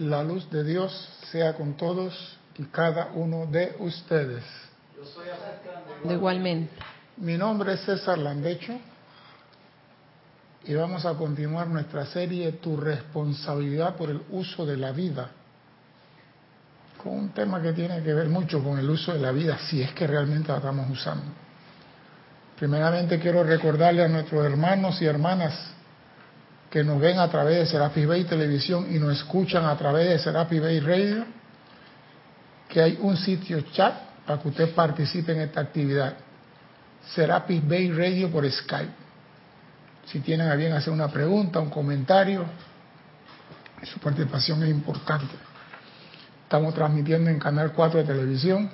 La luz de Dios sea con todos y cada uno de ustedes. De igualmente. Mi nombre es César Landecho y vamos a continuar nuestra serie Tu responsabilidad por el uso de la vida, con un tema que tiene que ver mucho con el uso de la vida, si es que realmente la estamos usando. Primeramente quiero recordarle a nuestros hermanos y hermanas que nos ven a través de Serapis Bay Televisión y nos escuchan a través de Serapis Bay Radio, que hay un sitio chat para que usted participe en esta actividad. Serapis Bay Radio por Skype. Si tienen a bien hacer una pregunta, un comentario, su participación es importante. Estamos transmitiendo en Canal 4 de televisión.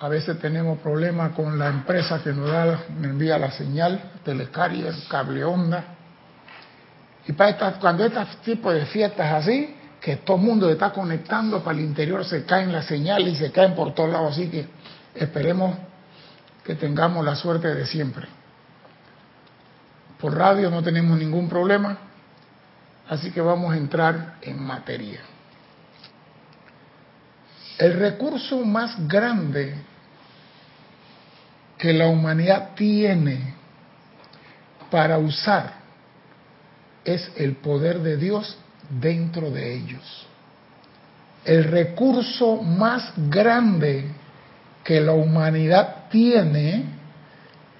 A veces tenemos problemas con la empresa que nos da, me envía la señal, Telecarrier, Cable Onda y para cuando este tipo de fiestas así, que todo el mundo está conectando para el interior, se caen las señales y se caen por todos lados. Así que esperemos que tengamos la suerte de siempre. Por radio no tenemos ningún problema, así que vamos a entrar en materia. El recurso más grande que la humanidad tiene para usar es el poder de Dios dentro de ellos. El recurso más grande que la humanidad tiene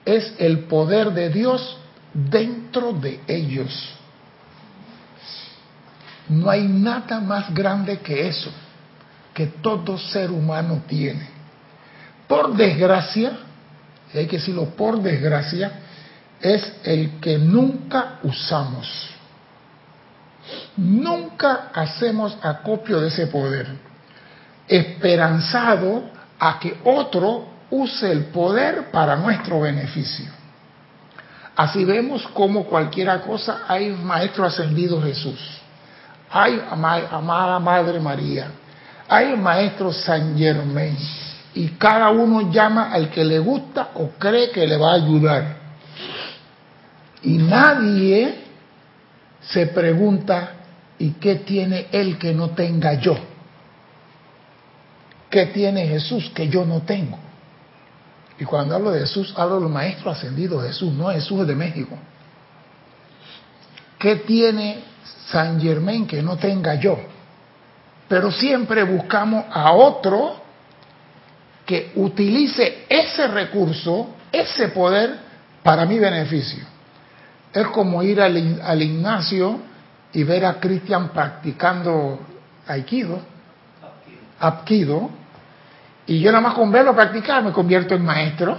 es el poder de Dios dentro de ellos. No hay nada más grande que eso, que todo ser humano tiene. Por desgracia, hay que decirlo por desgracia, es el que nunca usamos. Nunca hacemos acopio de ese poder, esperanzado a que otro use el poder para nuestro beneficio. Así vemos como cualquiera cosa hay Maestro Ascendido Jesús, hay amada Madre María, hay Maestro San Germain, y cada uno llama al que le gusta o cree que le va a ayudar. Y nadie se pregunta, ¿y qué tiene él que no tenga yo? ¿Qué tiene Jesús que yo no tengo? Y cuando hablo de Jesús, hablo del Maestro Ascendido Jesús, no Jesús de México. ¿Qué tiene San Germain que no tenga yo? Pero siempre buscamos a otro que utilice ese recurso, ese poder, para mi beneficio. Es como ir al, al Ignacio y ver a Cristian practicando Aikido, Apkido, y yo nada más con verlo practicar me convierto en maestro.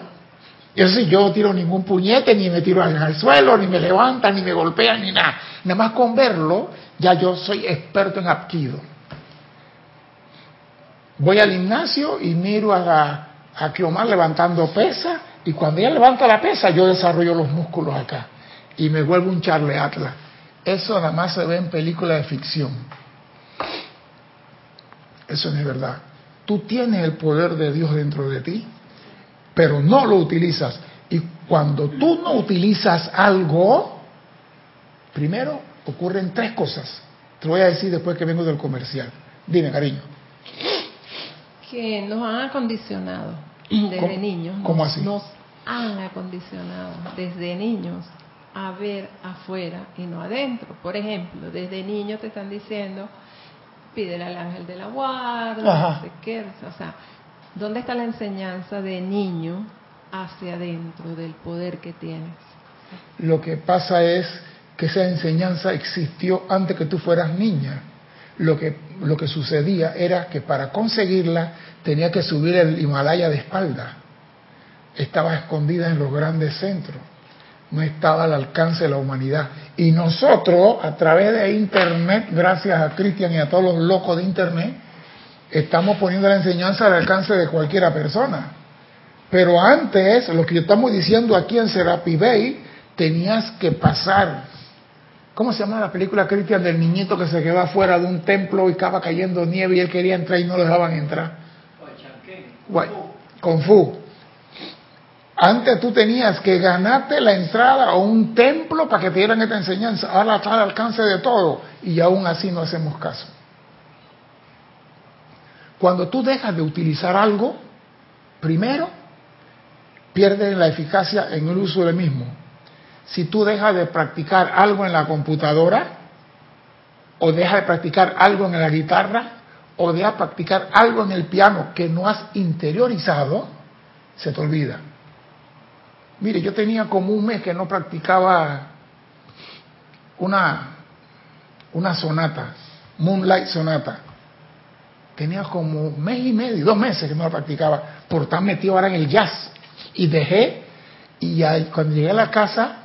Y así yo no tiro ningún puñete, ni me tiro al suelo, ni me levantan, ni me golpean, ni nada. Nada más con verlo, ya yo soy experto en Apkido. Voy al gimnasio y miro a, la, a levantando pesa, y cuando ella levanta la pesa, yo desarrollo los músculos acá y me vuelvo un Charle Atlas. Eso nada más se ve en películas de ficción. Eso no es verdad. Tú tienes el poder de Dios dentro de ti, pero no lo utilizas. Y cuando tú no utilizas algo, primero ocurren tres cosas. Te voy a decir después que vengo del comercial. Dime, cariño. Que nos han acondicionado desde niños. ¿Cómo así? Nos han acondicionado desde niños a ver afuera y no adentro. Por ejemplo, desde niños te están diciendo, pídele al ángel de la guarda, no sé qué, o sea, ¿dónde está la enseñanza de niño hacia adentro del poder que tienes? Lo que pasa es que esa enseñanza existió antes que tú fueras niña. Lo que, lo que sucedía era que para conseguirla tenía que subir el Himalaya de espalda. Estaba escondida en los grandes centros no estaba al alcance de la humanidad. Y nosotros, a través de Internet, gracias a Cristian y a todos los locos de Internet, estamos poniendo la enseñanza al alcance de cualquiera persona. Pero antes, lo que estamos diciendo aquí en Serapi Bay, tenías que pasar. ¿Cómo se llama la película Cristian del niñito que se quedó afuera de un templo y estaba cayendo nieve y él quería entrar y no lo dejaban entrar? Kung Fu. Antes tú tenías que ganarte la entrada a un templo para que te dieran esta enseñanza. Ahora está al alcance de todo y aún así no hacemos caso. Cuando tú dejas de utilizar algo, primero, pierdes la eficacia en el uso del mismo. Si tú dejas de practicar algo en la computadora, o dejas de practicar algo en la guitarra, o dejas de practicar algo en el piano que no has interiorizado, se te olvida. Mire, yo tenía como un mes que no practicaba una, una sonata, Moonlight Sonata. Tenía como un mes y medio, dos meses que no la practicaba, por estar metido ahora en el jazz. Y dejé, y cuando llegué a la casa,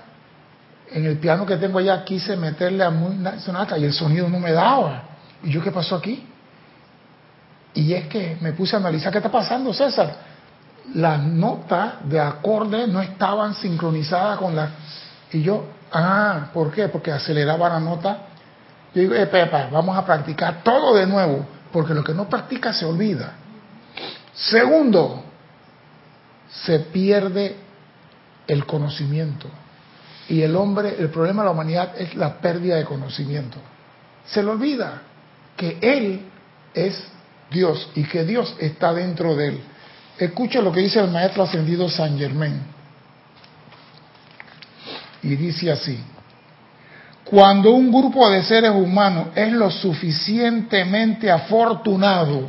en el piano que tengo allá quise meterle a Moonlight Sonata y el sonido no me daba. ¿Y yo qué pasó aquí? Y es que me puse a analizar qué está pasando, César. Las notas de acorde no estaban sincronizadas con las... Y yo, ah, ¿por qué? Porque aceleraba la nota. Yo digo, eh, Pepa, vamos a practicar todo de nuevo, porque lo que no practica se olvida. Segundo, se pierde el conocimiento. Y el hombre, el problema de la humanidad es la pérdida de conocimiento. Se le olvida que Él es Dios y que Dios está dentro de Él. Escucha lo que dice el maestro ascendido San Germán. Y dice así, cuando un grupo de seres humanos es lo suficientemente afortunado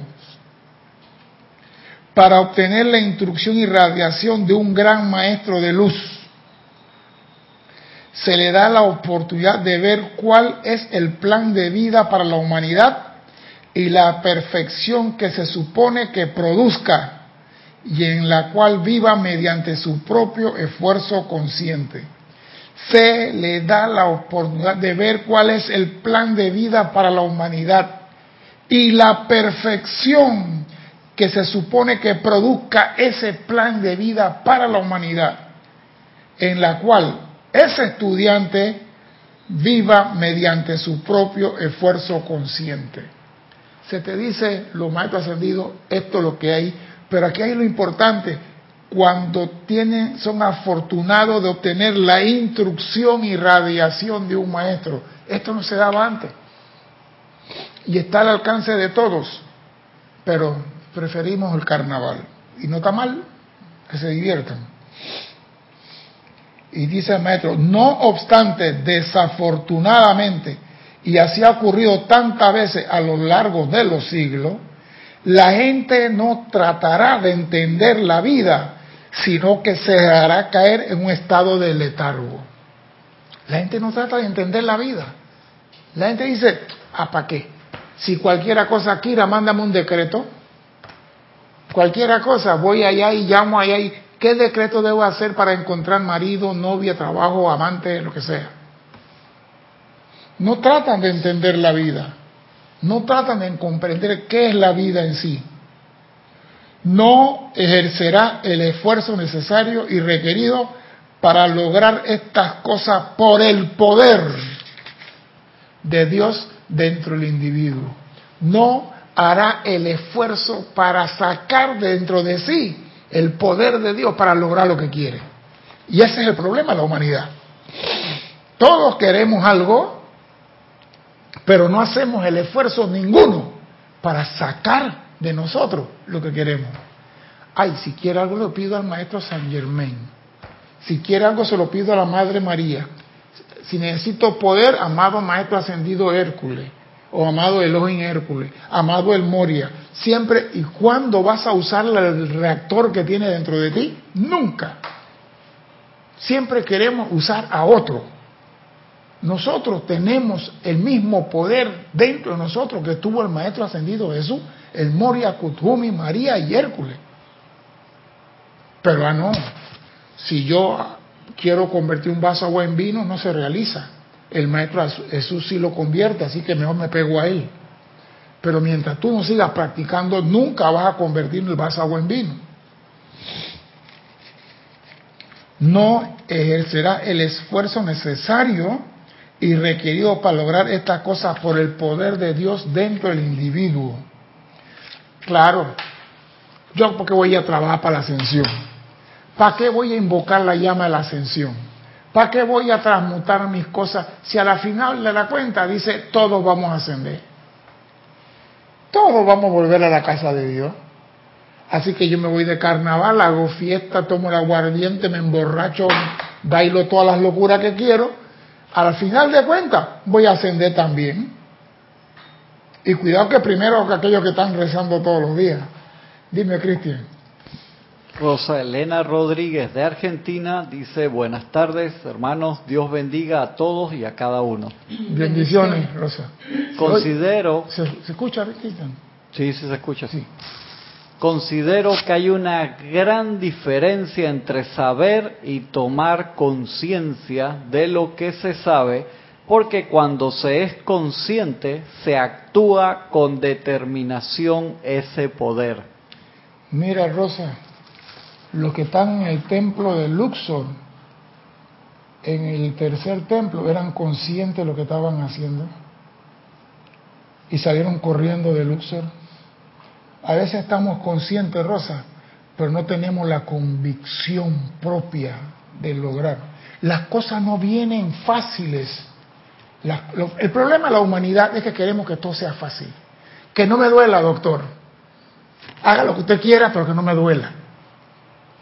para obtener la instrucción y radiación de un gran maestro de luz, se le da la oportunidad de ver cuál es el plan de vida para la humanidad y la perfección que se supone que produzca y en la cual viva mediante su propio esfuerzo consciente. Se le da la oportunidad de ver cuál es el plan de vida para la humanidad y la perfección que se supone que produzca ese plan de vida para la humanidad, en la cual ese estudiante viva mediante su propio esfuerzo consciente. Se te dice, lo maestros ascendido, esto es lo que hay, pero aquí hay lo importante, cuando tienen, son afortunados de obtener la instrucción y radiación de un maestro. Esto no se daba antes. Y está al alcance de todos, pero preferimos el carnaval. Y no está mal que se diviertan. Y dice el maestro, no obstante, desafortunadamente, y así ha ocurrido tantas veces a lo largo de los siglos, la gente no tratará de entender la vida, sino que se hará caer en un estado de letargo. La gente no trata de entender la vida. La gente dice, ¿a para qué? Si cualquiera cosa, Kira, mándame un decreto. Cualquiera cosa, voy allá y llamo allá y ¿Qué decreto debo hacer para encontrar marido, novia, trabajo, amante, lo que sea? No tratan de entender la vida. No tratan de comprender qué es la vida en sí. No ejercerá el esfuerzo necesario y requerido para lograr estas cosas por el poder de Dios dentro del individuo. No hará el esfuerzo para sacar dentro de sí el poder de Dios para lograr lo que quiere. Y ese es el problema de la humanidad. Todos queremos algo, pero no hacemos el esfuerzo ninguno para sacar de nosotros lo que queremos. Ay, si quiere algo lo pido al maestro San Germain. Si quiere algo se lo pido a la Madre María. Si necesito poder, amado maestro ascendido Hércules o amado Elohim Hércules, amado el Moria, siempre y cuando vas a usar el reactor que tiene dentro de ti, nunca. Siempre queremos usar a otro. Nosotros tenemos el mismo poder dentro de nosotros que tuvo el Maestro Ascendido Jesús, el Moria, Kutumi, María y Hércules. Pero ah, no, si yo quiero convertir un vaso agua en vino, no se realiza el Maestro Jesús sí lo convierte, así que mejor me pego a él. Pero mientras tú no sigas practicando, nunca vas a convertir el vaso agua en vino. No ejercerá el esfuerzo necesario y requerido para lograr estas cosas por el poder de Dios dentro del individuo. Claro, yo porque voy a trabajar para la ascensión. ¿Para qué voy a invocar la llama de la ascensión? ¿Para qué voy a transmutar mis cosas si a la final de la cuenta dice todos vamos a ascender? todos vamos a volver a la casa de Dios. Así que yo me voy de carnaval, hago fiesta, tomo el aguardiente, me emborracho, bailo todas las locuras que quiero. Al final de cuentas, voy a ascender también. Y cuidado que primero que aquellos que están rezando todos los días. Dime, Cristian. Rosa Elena Rodríguez de Argentina dice, buenas tardes hermanos, Dios bendiga a todos y a cada uno. Bendiciones, Rosa. Considero... ¿Se, escucha, Cristian? Sí, sí se escucha. Sí. Considero que hay una gran diferencia entre saber y tomar conciencia de lo que se sabe, porque cuando se es consciente se actúa con determinación ese poder. Mira, Rosa, los que están en el templo de Luxor, en el tercer templo, eran conscientes de lo que estaban haciendo y salieron corriendo de Luxor. A veces estamos conscientes, Rosa, pero no tenemos la convicción propia de lograr. Las cosas no vienen fáciles. el problema de la humanidad es que queremos que todo sea fácil. Que no me duela, doctor. Haga lo que usted quiera, pero que no me duela.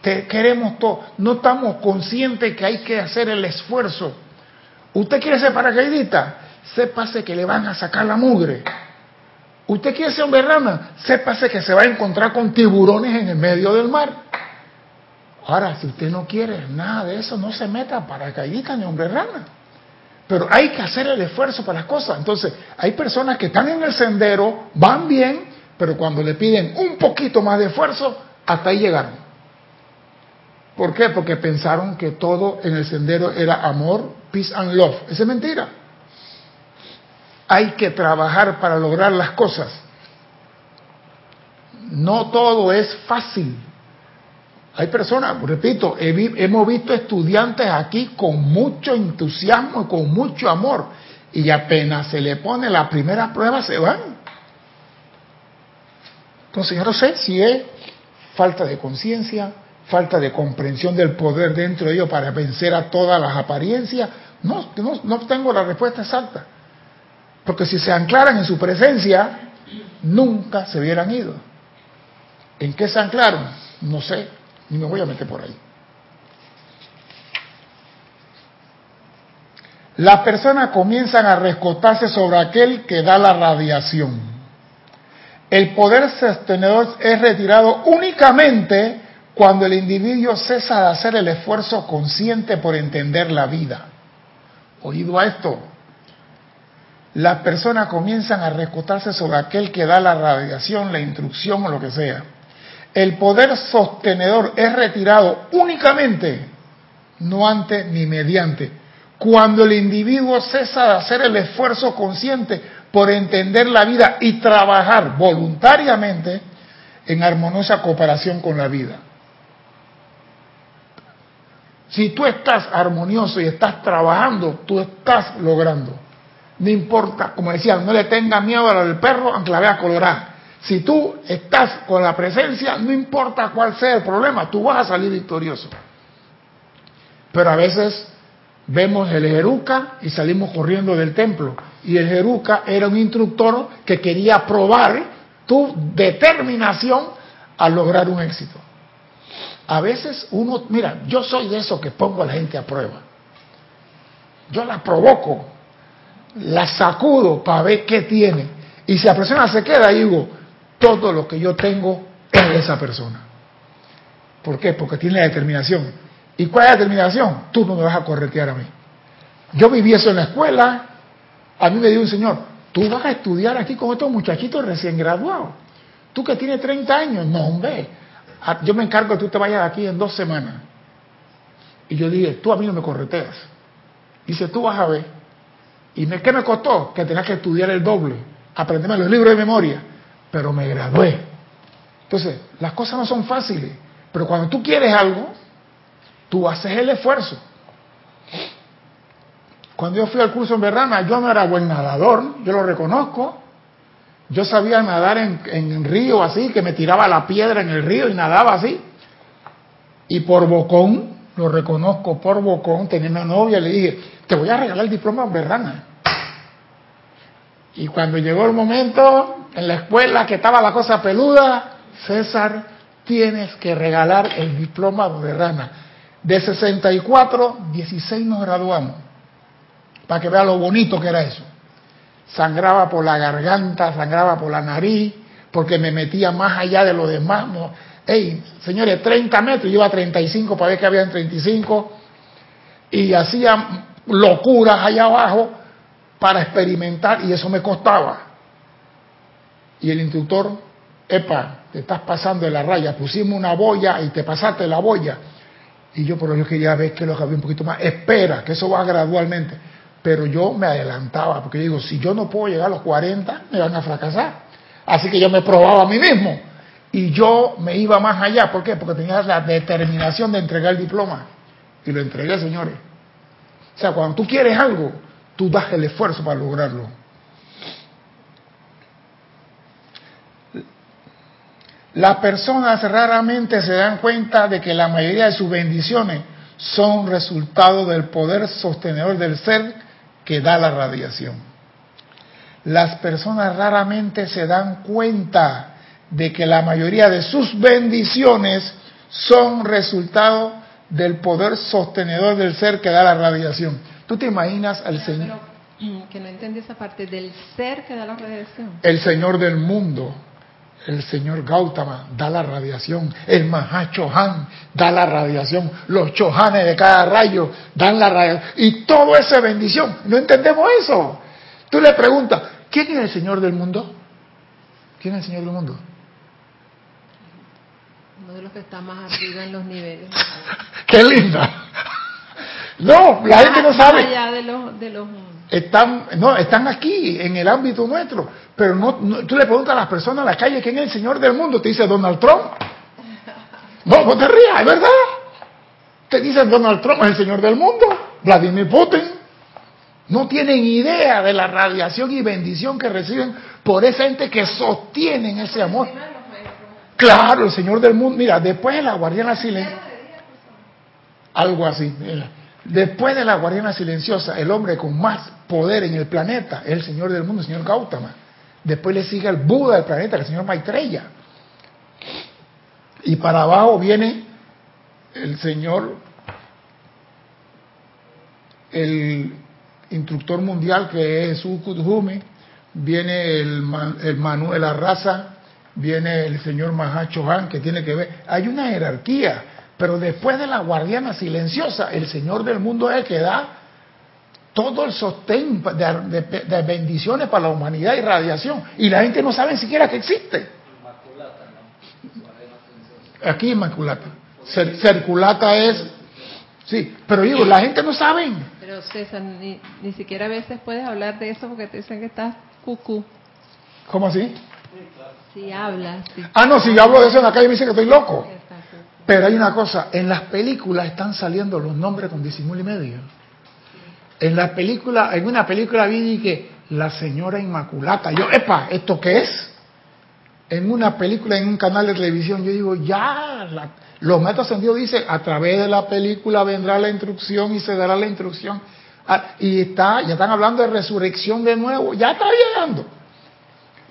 queremos todo. No estamos conscientes que hay que hacer el esfuerzo. ¿Usted quiere ser paracaidista? Sépase que le van a sacar la mugre. Usted quiere ser hombre rana, sépase que se va a encontrar con tiburones en el medio del mar. Ahora, si usted no quiere nada de eso, no se meta para caída ni hombre rana. Pero hay que hacer el esfuerzo para las cosas. Entonces, hay personas que están en el sendero, van bien, pero cuando le piden un poquito más de esfuerzo, hasta ahí llegaron. ¿Por qué? Porque pensaron que todo en el sendero era amor, peace and love. Esa es mentira. Hay que trabajar para lograr las cosas. No todo es fácil. Hay personas, repito, hemos visto estudiantes aquí con mucho entusiasmo y con mucho amor y apenas se le pone la primera prueba se van. Entonces yo no sé si es falta de conciencia, falta de comprensión del poder dentro de ellos para vencer a todas las apariencias. No, no, no tengo la respuesta exacta. Porque si se anclaran en su presencia, nunca se hubieran ido. ¿En qué se anclaron? No sé, ni me voy a meter por ahí. Las personas comienzan a rescotarse sobre aquel que da la radiación. El poder sostenedor es retirado únicamente cuando el individuo cesa de hacer el esfuerzo consciente por entender la vida. Oído a esto, las personas comienzan a rescotarse sobre aquel que da la radiación, la instrucción o lo que sea. El poder sostenedor es retirado únicamente, no antes ni mediante, cuando el individuo cesa de hacer el esfuerzo consciente por entender la vida y trabajar voluntariamente en armoniosa cooperación con la vida. Si tú estás armonioso y estás trabajando, tú estás logrando. No importa, como decía, no le tenga miedo al perro aunque la vea colorada. Si tú estás con la presencia, no importa cuál sea el problema, tú vas a salir victorioso. Pero a veces vemos el Jeruca y salimos corriendo del templo. Y el Jeruca era un instructor que quería probar tu determinación a lograr un éxito. A veces uno, mira, yo soy de esos que pongo a la gente a prueba. Yo la provoco la sacudo para ver qué tiene. Y si la persona se queda, digo, todo lo que yo tengo es de esa persona. ¿Por qué? Porque tiene la determinación. ¿Y cuál es la determinación? Tú no me vas a corretear a mí. Yo viví eso en la escuela. A mí me dijo un señor, tú vas a estudiar aquí con estos muchachitos recién graduados. Tú que tienes 30 años, no, hombre. Ah, yo me encargo que tú te vayas de aquí en dos semanas. Y yo dije, tú a mí no me correteas. Dice, tú vas a ver. ¿Y qué me costó? Que tenía que estudiar el doble, aprenderme los libros de memoria, pero me gradué. Entonces, las cosas no son fáciles, pero cuando tú quieres algo, tú haces el esfuerzo. Cuando yo fui al curso en Berrana, yo no era buen nadador, yo lo reconozco. Yo sabía nadar en, en río así, que me tiraba la piedra en el río y nadaba así. Y por bocón, lo reconozco por bocón, tenía una novia, le dije, te voy a regalar el diploma Berrana. Y cuando llegó el momento, en la escuela que estaba la cosa peluda, César, tienes que regalar el diploma de rana. De 64, 16 nos graduamos. Para que vea lo bonito que era eso. Sangraba por la garganta, sangraba por la nariz, porque me metía más allá de lo demás. Ey, señores, 30 metros, yo iba a 35 para ver que había en 35 y hacía locuras allá abajo para experimentar y eso me costaba. Y el instructor, epa, te estás pasando de la raya, pusimos una boya y te pasaste la boya. Y yo, pero yo quería ver que lo había un poquito más. Espera, que eso va gradualmente. Pero yo me adelantaba, porque digo, si yo no puedo llegar a los 40, me van a fracasar. Así que yo me probaba a mí mismo. Y yo me iba más allá. ¿Por qué? Porque tenía la determinación de entregar el diploma. Y lo entregué, señores. O sea, cuando tú quieres algo, tú das el esfuerzo para lograrlo. Las personas raramente se dan cuenta de que la mayoría de sus bendiciones son resultado del poder sostenedor del ser que da la radiación. Las personas raramente se dan cuenta de que la mayoría de sus bendiciones son resultado del poder sostenedor del ser que da la radiación. ¿Tú te imaginas al Señor? Mm, que no entendí esa parte del ser que da la radiación. El Señor del mundo, el Señor Gautama da la radiación, el Mahachohan da la radiación, los Chohanes de cada rayo dan la radiación, y todo esa bendición. No entendemos eso. Tú le preguntas, ¿quién es el Señor del mundo? ¿Quién es el Señor del mundo? Los que está más arriba en los niveles. ¡Qué linda! No, la gente no sabe. Allá de los, de los... Están, no, están aquí, en el ámbito nuestro. Pero no, tú le preguntas a las personas en la calle quién es el Señor del mundo. Te dice Donald Trump. No, no te rías, es verdad. Te dicen Donald Trump es el Señor del mundo. Vladimir Putin. No tienen idea de la radiación y bendición que reciben por esa gente que sostienen ese amor. Claro, el Señor del mundo. Mira, después de la guardiana silenciosa, algo así. Después de la guardiana silenciosa, el hombre con más poder en el planeta es el Señor del mundo, el Señor Gautama. Después le sigue el Buda del planeta, el Señor Maitreya. Y para abajo viene el Señor, el instructor mundial que es Ukudhume, viene el, el Manuel la raza, viene el señor Mahacho Han, que tiene que ver. Hay una jerarquía, pero después de la guardiana silenciosa, el Señor del mundo es el que da todo el sostén de, bendiciones para la humanidad y radiación. Y la gente no sabe siquiera que existe. Aquí Inmaculata. circulata es... Sí, pero digo, la gente no sabe. Pero César, ni, ni siquiera a veces puedes hablar de eso porque te dicen que estás cucú. ¿Cómo así? Si hablas. ah, no, si yo hablo de eso en la calle me dicen que estoy loco. Pero hay una cosa, en las películas están saliendo los nombres con disimulo y medio. En la película, en una película vi que la señora Inmaculata, yo, epa, ¿esto qué es? En una película, en un canal de televisión, yo digo, ya, los maestros ascendidos dicen, a través de la película vendrá la instrucción y se dará la instrucción. Ah, y está, ya están hablando de resurrección de nuevo, ya está llegando.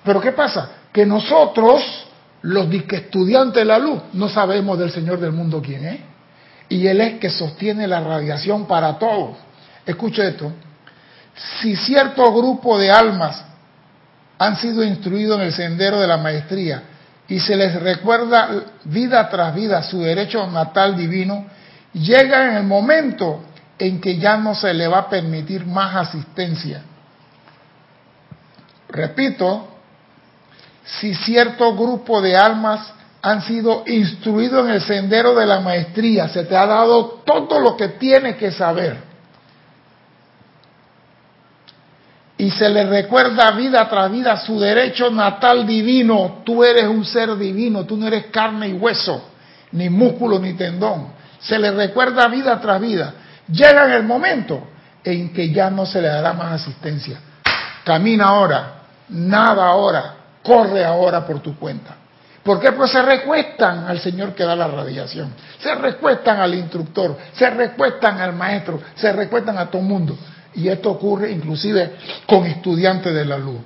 Pero ¿qué pasa? Que nosotros, los estudiantes de la luz, no sabemos del Señor del mundo quién es. Y Él es que sostiene la radiación para todos. Escuche esto. Si cierto grupo de almas han sido instruidos en el sendero de la maestría y se les recuerda vida tras vida su derecho natal divino, llega en el momento en que ya no se le va a permitir más asistencia. Repito, si cierto grupo de almas han sido instruidos en el sendero de la maestría, se te ha dado todo lo que tienes que saber. Y se le recuerda vida tras vida su derecho natal divino. Tú eres un ser divino, tú no eres carne y hueso, ni músculo ni tendón. Se le recuerda vida tras vida. Llega el momento en que ya no se le dará más asistencia. Camina ahora, nada ahora, corre ahora por tu cuenta. ¿Por qué? Pues se recuestan al Señor que da la radiación, se recuestan al instructor, se recuestan al maestro, se recuestan a todo el mundo. Y esto ocurre inclusive con estudiantes de la luz.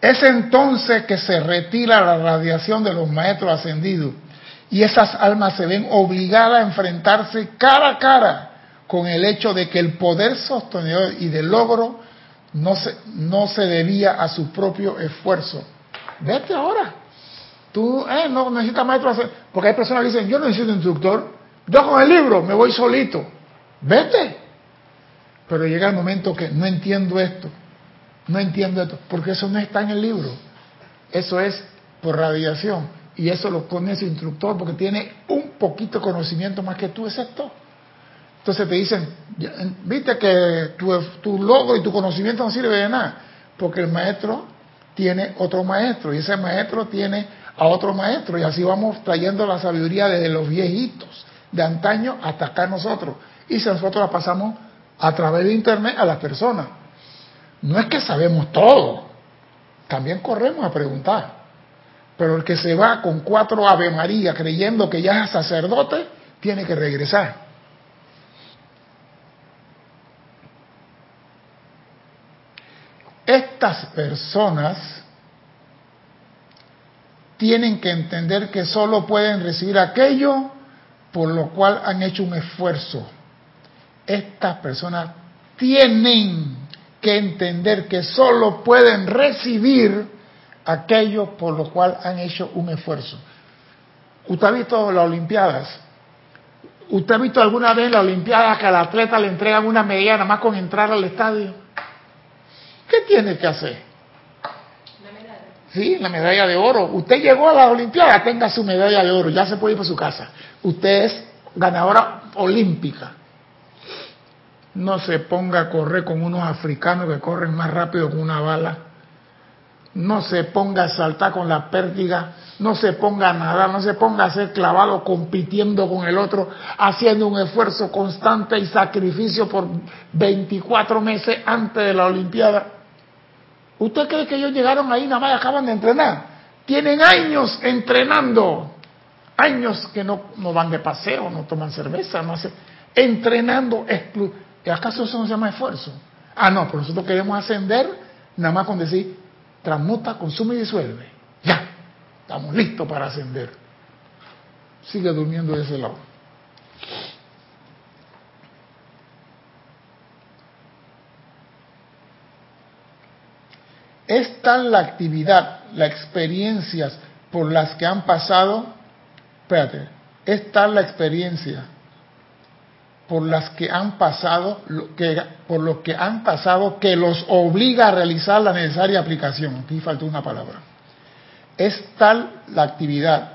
Es entonces que se retira la radiación de los maestros ascendidos y esas almas se ven obligadas a enfrentarse cara a cara con el hecho de que el poder sostenedor y de logro no se, no se debía a su propio esfuerzo. Vete ahora. Tú eh, no necesitas maestro, porque hay personas que dicen, yo no necesito instructor, yo con el libro me voy solito. Vete. Pero llega el momento que no entiendo esto, no entiendo esto, porque eso no está en el libro. Eso es por radiación. Y eso lo pone ese instructor porque tiene un poquito de conocimiento más que tú, excepto. Entonces te dicen, viste que tu, tu logro y tu conocimiento no sirve de nada, porque el maestro tiene otro maestro y ese maestro tiene a otro maestro y así vamos trayendo la sabiduría desde los viejitos de antaño hasta acá nosotros. Y si nosotros la pasamos a través de internet a las personas. No es que sabemos todo, también corremos a preguntar. Pero el que se va con cuatro Ave María creyendo que ya es sacerdote, tiene que regresar. Estas personas tienen que entender que solo pueden recibir aquello por lo cual han hecho un esfuerzo. Estas personas tienen que entender que solo pueden recibir aquello por lo cual han hecho un esfuerzo. ¿Usted ha visto las Olimpiadas? ¿Usted ha visto alguna vez en las Olimpiadas que al atleta le entregan una medalla nada más con entrar al estadio? ¿Qué tiene que hacer? La medalla. Sí, la medalla de oro. Usted llegó a la Olimpiada, tenga su medalla de oro, ya se puede ir para su casa. Usted es ganadora olímpica. No se ponga a correr con unos africanos que corren más rápido que una bala. No se ponga a saltar con la pértiga. No se ponga a nadar. No se ponga a ser clavado compitiendo con el otro, haciendo un esfuerzo constante y sacrificio por 24 meses antes de la Olimpiada. ¿Usted cree que ellos llegaron ahí nada más acaban de entrenar? Tienen años entrenando, años que no, no van de paseo, no toman cerveza, no hacen, entrenando. ¿Acaso eso no se llama esfuerzo? Ah, no, pero nosotros queremos ascender nada más con decir, transmuta, consume y disuelve. Ya, estamos listos para ascender. Sigue durmiendo de ese lado. Es tal la actividad, las experiencias por las que han pasado, espérate, es tal la experiencia por las que han pasado, que, por lo que han pasado, que los obliga a realizar la necesaria aplicación. Aquí faltó una palabra. Es tal la actividad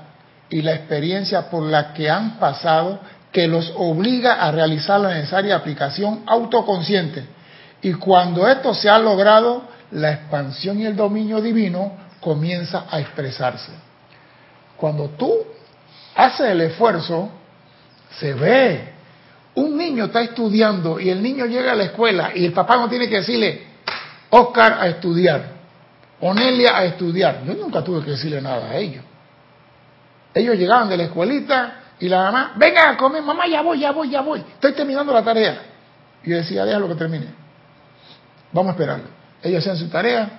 y la experiencia por la que han pasado que los obliga a realizar la necesaria aplicación autoconsciente. Y cuando esto se ha logrado, la expansión y el dominio divino comienza a expresarse. Cuando tú haces el esfuerzo, se ve. Un niño está estudiando y el niño llega a la escuela y el papá no tiene que decirle, Oscar a estudiar, Onelia a estudiar. Yo nunca tuve que decirle nada a ellos. Ellos llegaban de la escuelita y la mamá, venga a comer, mamá, ya voy, ya voy, ya voy. Estoy terminando la tarea. Y yo decía, déjalo que termine. Vamos a esperarlo ellos hacen su tarea.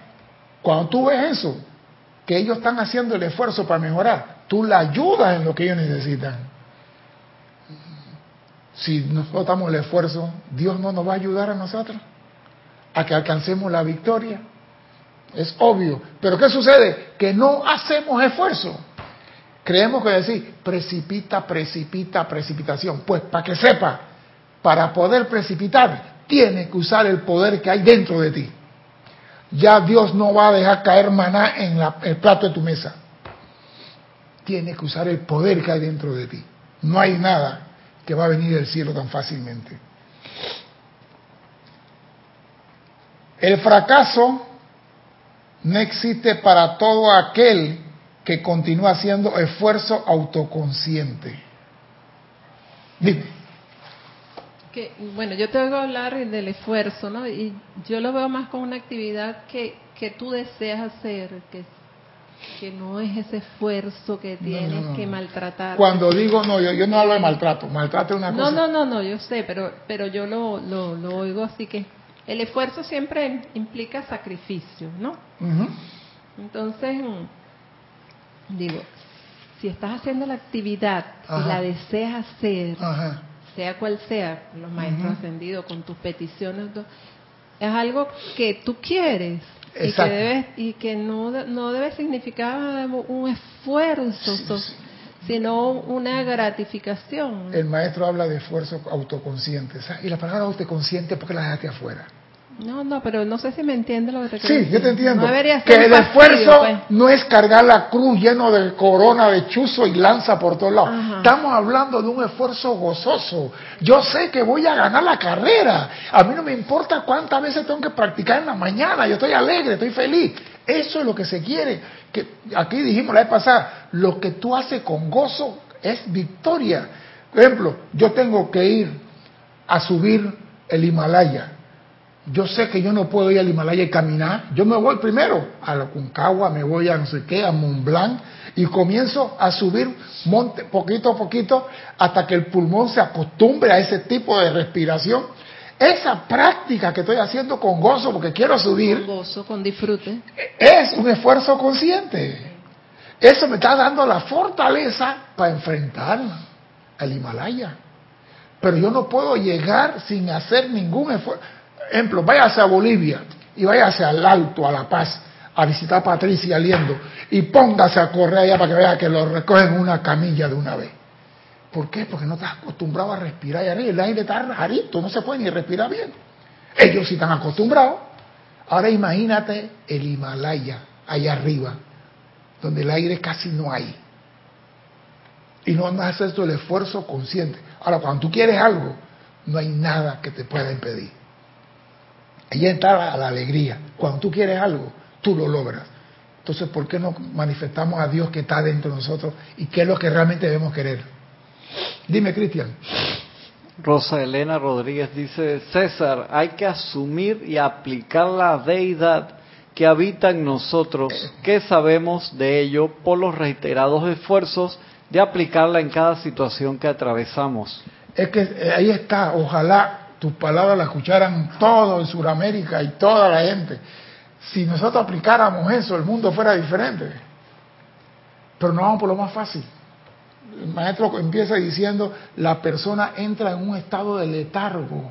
Cuando tú ves eso, que ellos están haciendo el esfuerzo para mejorar, tú la ayudas en lo que ellos necesitan. Si nosotros damos el esfuerzo, Dios no nos va a ayudar a nosotros a que alcancemos la victoria. Es obvio. Pero ¿qué sucede? Que no hacemos esfuerzo. Creemos que decir precipita, precipita, precipitación. Pues para que sepa, para poder precipitar, tiene que usar el poder que hay dentro de ti ya Dios no va a dejar caer maná en el plato de tu mesa. Tienes que usar el poder que hay dentro de ti. No hay nada que va a venir del cielo tan fácilmente. El fracaso no existe para todo aquel que continúa haciendo esfuerzo autoconsciente. Dime bueno, yo te oigo hablar del esfuerzo, ¿no? Y yo lo veo más como una actividad que, que tú deseas hacer, que, que no es ese esfuerzo que tienes que maltratar. Cuando digo no, yo, no hablo de maltrato, maltrato es una cosa. No, no, no, no, yo sé, pero, pero yo lo, lo, oigo así que el esfuerzo siempre implica sacrificio, ¿no? Entonces, digo, si estás haciendo la actividad y la deseas hacer, sea cual sea, los maestros ascendidos con tus peticiones, es algo que tú quieres y que, debes, y que no, no debe significar un esfuerzo, sino una gratificación. El maestro habla de esfuerzo autoconsciente. Y la palabra autoconsciente, ¿por qué la dejaste afuera? No, no, pero no sé si me entiende lo que te Sí, yo te entiendo. que el esfuerzo pues. no es cargar la cruz lleno de corona de chuzo y lanza por todos lados. Estamos hablando de un esfuerzo gozoso. Yo sé que voy a ganar la carrera. A mí no me importa cuántas veces tengo que practicar en la mañana. Yo estoy alegre, estoy feliz. Eso es lo que se quiere. Que aquí dijimos la vez pasada, lo que tú haces con gozo es victoria. Por ejemplo, yo tengo que ir a subir el Himalaya yo sé que yo no puedo ir al Himalaya y caminar. Yo me voy primero a la Concagua, me voy a no sé qué, a Mont Blanc, y comienzo a subir monte poquito a poquito hasta que el pulmón se acostumbre a ese tipo de respiración. Esa práctica que estoy haciendo con gozo, porque quiero subir. Con gozo, con disfrute. Es un esfuerzo consciente. Eso me está dando la fortaleza para enfrentar al Himalaya. Pero yo no puedo llegar sin hacer ningún esfuerzo ejemplo, váyase a Bolivia y váyase al Alto, a La Paz, a visitar a Patricia Aliendo y póngase a correr allá para que vea que lo recogen una camilla de una vez. ¿Por qué? Porque no estás acostumbrado a respirar allá arriba. El aire está rarito, no se puede ni respirar bien. Ellos sí están acostumbrados. Ahora imagínate el Himalaya, allá arriba, donde el aire casi no hay. Y no andas todo el esfuerzo consciente. Ahora, cuando tú quieres algo, no hay nada que te pueda impedir. Ahí está la, alegría. Cuando tú quieres algo, tú lo logras. Entonces, ¿por qué no manifestamos a Dios que está dentro de nosotros y qué es lo que realmente debemos querer? Dime, Cristian. Rosa Elena Rodríguez dice, César, hay que asumir y aplicar la deidad que habita en nosotros, ¿qué sabemos de ello por los reiterados esfuerzos de aplicarla en cada situación que atravesamos. Es que eh, ahí está, ojalá tus palabras las escucharan todo en Sudamérica y toda la gente. Si nosotros aplicáramos eso, el mundo fuera diferente. Pero no vamos por lo más fácil. El maestro empieza diciendo, la persona entra en un estado de letargo,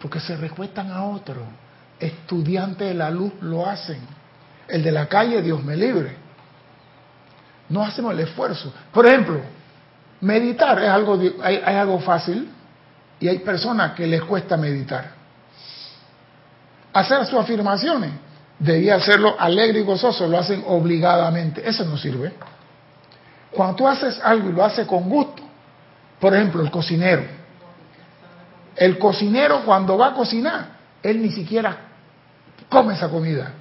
porque se recuestan a otro. Estudiantes de la luz lo hacen. El de la calle, Dios me libre. No hacemos el esfuerzo. Por ejemplo, meditar es algo, es algo fácil y hay personas que les cuesta meditar. Hacer sus afirmaciones, debía hacerlo alegre y gozoso, lo hacen obligadamente. Eso no sirve. Cuando tú haces algo y lo haces con gusto, por ejemplo, el cocinero. El cocinero cuando va a cocinar, él ni siquiera come esa comida.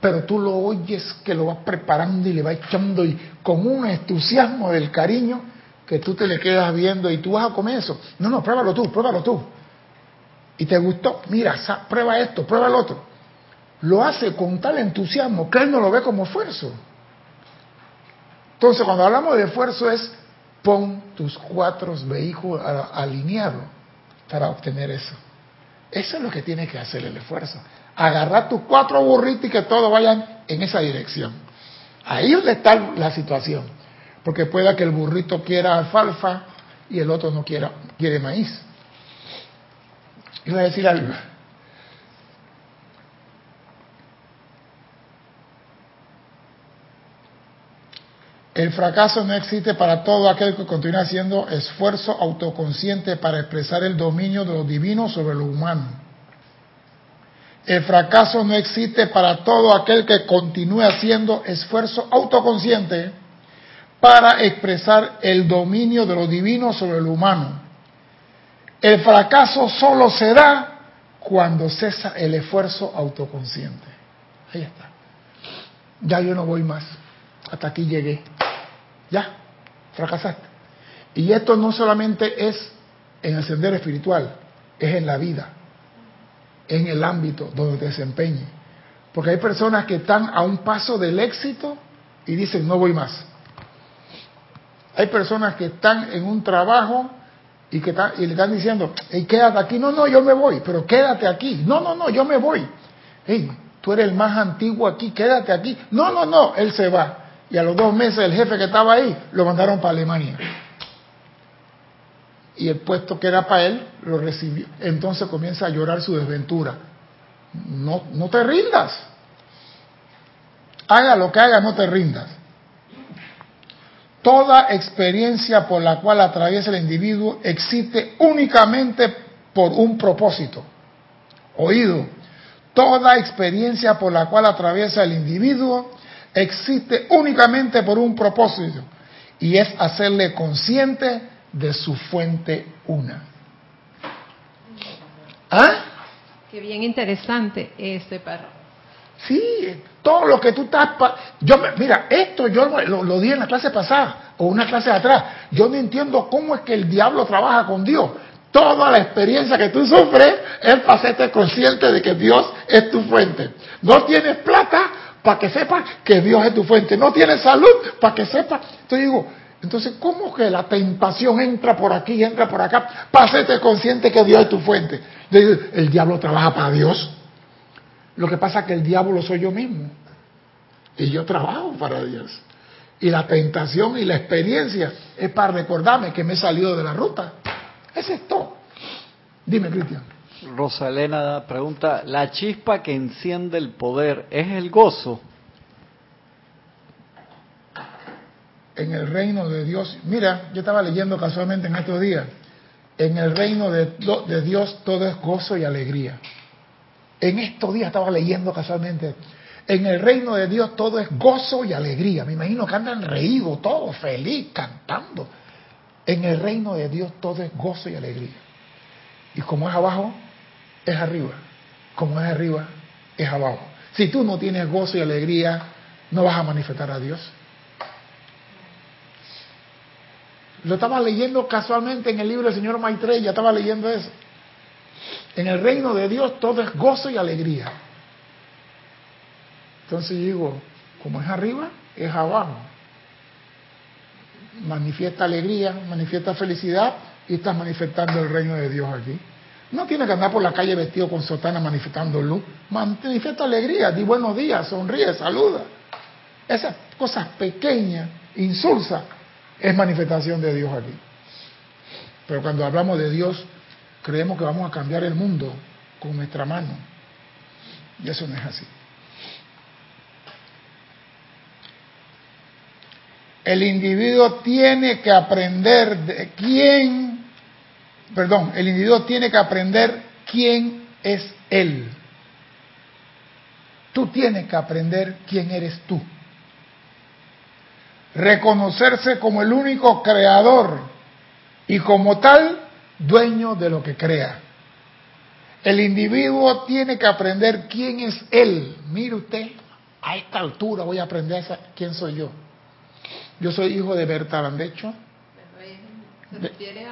Pero tú lo oyes que lo va preparando y le va echando y con un entusiasmo del cariño, que tú te le quedas viendo y tú vas a comer eso. No, no, pruébalo tú, pruébalo tú. Y te gustó, mira, prueba esto, prueba el otro. Lo hace con tal entusiasmo que él no lo ve como esfuerzo. Entonces, cuando hablamos de esfuerzo es pon tus cuatro vehículos alineados para obtener eso. Eso es lo que tiene que hacer el esfuerzo. Agarrar tus cuatro burritos y que todos vayan en esa dirección. Ahí es donde está la situación. Porque pueda que el burrito quiera alfalfa y el otro no quiera, quiere maíz. Iba a decir algo. El fracaso no existe para todo aquel que continúa haciendo esfuerzo autoconsciente para expresar el dominio de lo divino sobre lo humano. El fracaso no existe para todo aquel que continúe haciendo esfuerzo autoconsciente para expresar el dominio de lo divino sobre lo humano. El fracaso solo se da cuando cesa el esfuerzo autoconsciente. Ahí está. Ya yo no voy más. Hasta aquí llegué. Ya, fracasaste. Y esto no solamente es en el sendero espiritual, es en la vida, en el ámbito donde te desempeñe. Porque hay personas que están a un paso del éxito y dicen, no voy más. Hay personas que están en un trabajo y que le están diciendo, hey, quédate aquí. No, no, yo me voy, pero quédate aquí. No, no, no, yo me voy. Hey, tú eres el más antiguo aquí, quédate aquí. No, no, no, él se va. Y a los dos meses el jefe que estaba ahí lo mandaron para Alemania. Y el puesto que era para él lo recibió. Entonces comienza a llorar su desventura. No, no te rindas. Haga lo que haga, no te rindas. Toda experiencia por la cual atraviesa el individuo existe únicamente por un propósito. Oído, toda experiencia por la cual atraviesa el individuo existe únicamente por un propósito y es hacerle consciente de su fuente una. ¿Ah? Qué bien interesante este perro. Sí, todo lo que tú estás... Yo, mira, esto yo lo, di en la clase pasada o una clase atrás. Yo no entiendo cómo es que el diablo trabaja con Dios. Toda la experiencia que tú sufres es para hacerte consciente de que Dios es tu fuente. No tienes plata para que sepas que Dios es tu fuente. No tienes salud para que sepas. Entonces digo, entonces, ¿cómo que la tentación entra por aquí entra por acá para hacerte consciente que Dios es tu fuente? El diablo trabaja para Dios. Lo que pasa es que el diablo soy yo mismo. Y yo trabajo para Dios. Y la tentación y la experiencia es para recordarme que me he salido de la ruta. Ese es todo. Dime, Cristian. Rosalena pregunta, ¿la chispa que enciende el poder es el gozo? En el reino de Dios, mira, yo estaba leyendo casualmente en estos días, en el reino de, de Dios todo es gozo y alegría. En estos días estaba leyendo casualmente, en el reino de Dios todo es gozo y alegría. Me imagino que andan reídos, todos feliz, cantando. En el reino de Dios todo es gozo y alegría. Y como es abajo, es arriba. Como es arriba, es abajo. Si tú no tienes gozo y alegría, no vas a manifestar a Dios. Lo estaba leyendo casualmente en el libro del señor Maitreya, estaba leyendo eso. En el reino de Dios todo es gozo y alegría. Entonces digo, como es arriba, es abajo manifiesta alegría, manifiesta felicidad y estás manifestando el reino de Dios aquí. No tienes que andar por la calle vestido con sotana manifestando luz. Manifiesta alegría, di buenos días, sonríe, saluda. Esas cosas pequeñas, insulsas, es manifestación de Dios aquí. Pero cuando hablamos de Dios, creemos que vamos a cambiar el mundo con nuestra mano. Y eso no es así. El individuo tiene que aprender de quién, perdón, el individuo tiene que aprender quién es él. Tú tienes que aprender quién eres tú. Reconocerse como el único creador y como tal dueño de lo que crea. El individuo tiene que aprender quién es él. Mire usted, a esta altura voy a aprender quién soy yo. Yo soy hijo de Berta Landecho. Se refiere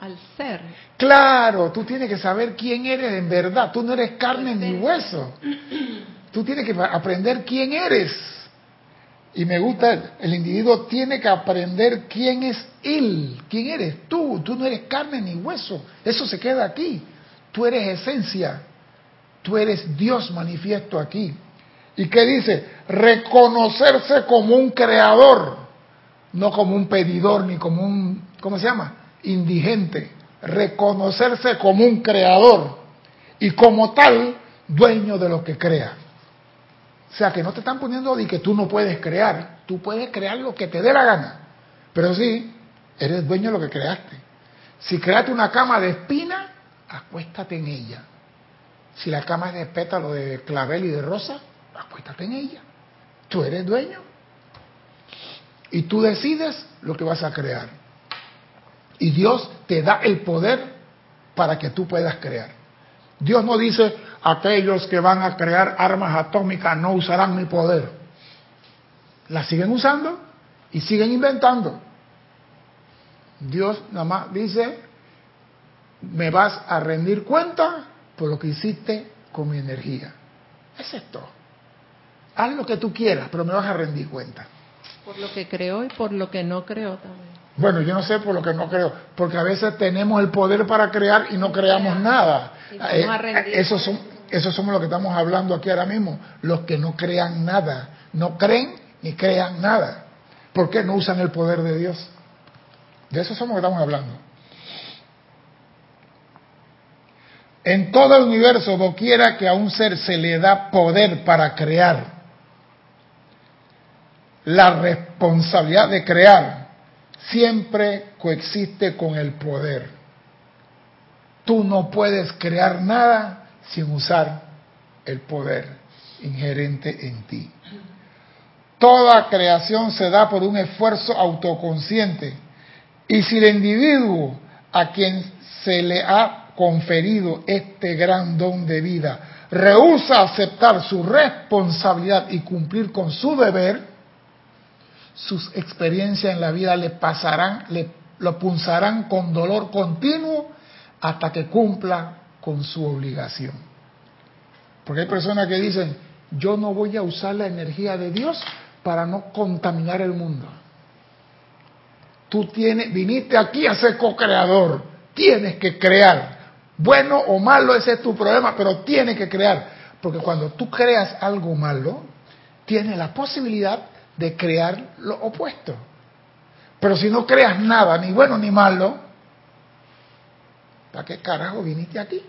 al ser. Claro, tú tienes que saber quién eres en verdad. Tú no eres carne ni hueso. Tú tienes que aprender quién eres. Y me gusta, el individuo tiene que aprender quién es él, quién eres tú. Tú no eres carne ni hueso. Eso se queda aquí. Tú eres esencia. Tú eres Dios manifiesto aquí. ¿Y qué dice? Reconocerse como un creador no como un pedidor ni como un, ¿cómo se llama? Indigente, reconocerse como un creador y como tal dueño de lo que crea. O sea, que no te están poniendo de que tú no puedes crear, tú puedes crear lo que te dé la gana, pero sí, eres dueño de lo que creaste. Si creaste una cama de espina, acuéstate en ella. Si la cama es de pétalo de clavel y de rosa, acuéstate en ella. Tú eres dueño. Y tú decides lo que vas a crear. Y Dios te da el poder para que tú puedas crear. Dios no dice, aquellos que van a crear armas atómicas no usarán mi poder. La siguen usando y siguen inventando. Dios nada más dice, me vas a rendir cuenta por lo que hiciste con mi energía. Es esto. Haz lo que tú quieras, pero me vas a rendir cuenta. Por lo que creo y por lo que no creo también. Bueno, yo no sé por lo que no creo, porque a veces tenemos el poder para crear y no creamos nada. Eh, esos son, Eso somos los que estamos hablando aquí ahora mismo, los que no crean nada, no creen ni crean nada. ¿Por qué no usan el poder de Dios? De eso somos los que estamos hablando. En todo el universo, doquiera que a un ser se le da poder para crear, la responsabilidad de crear siempre coexiste con el poder. Tú no puedes crear nada sin usar el poder inherente en ti. Toda creación se da por un esfuerzo autoconsciente y si el individuo a quien se le ha conferido este gran don de vida rehúsa aceptar su responsabilidad y cumplir con su deber, sus experiencias en la vida le pasarán, le, lo punzarán con dolor continuo hasta que cumpla con su obligación. Porque hay personas que dicen, yo no voy a usar la energía de Dios para no contaminar el mundo. Tú tienes, viniste aquí a ser co-creador, tienes que crear. Bueno o malo, ese es tu problema, pero tienes que crear. Porque cuando tú creas algo malo, tienes la posibilidad de crear lo opuesto. Pero si no creas nada, ni bueno ni malo, ¿para qué carajo viniste aquí?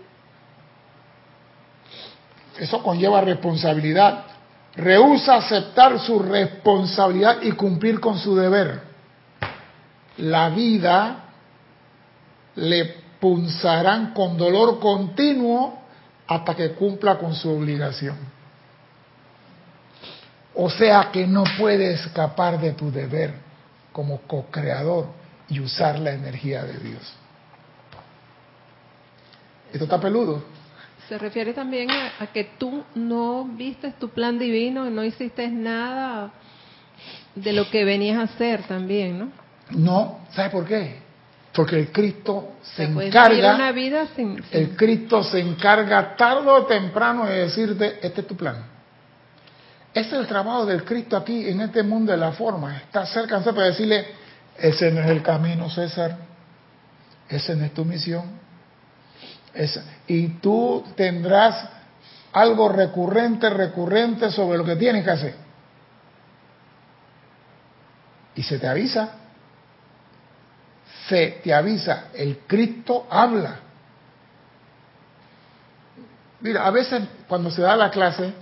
Eso conlleva responsabilidad. Rehúsa aceptar su responsabilidad y cumplir con su deber. La vida le punzarán con dolor continuo hasta que cumpla con su obligación. O sea que no puedes escapar de tu deber como co-creador y usar la energía de Dios. Esto está peludo. Se refiere también a, que tú no viste tu plan divino, y no hiciste nada de lo que venías a hacer también, ¿no? No, ¿sabes por qué? Porque el Cristo se, encarga, una vida sin, el Cristo se encarga tarde o temprano de decirte, este es tu plan. Ese es el trabajo del Cristo aquí en este mundo de la forma. Está cerca para decirle, ese no es el camino, César. Esa no es tu misión. Y tú tendrás algo recurrente, recurrente sobre lo que tienes que hacer. Y se te avisa. Se te avisa. El Cristo habla. Mira, a veces cuando se da la clase,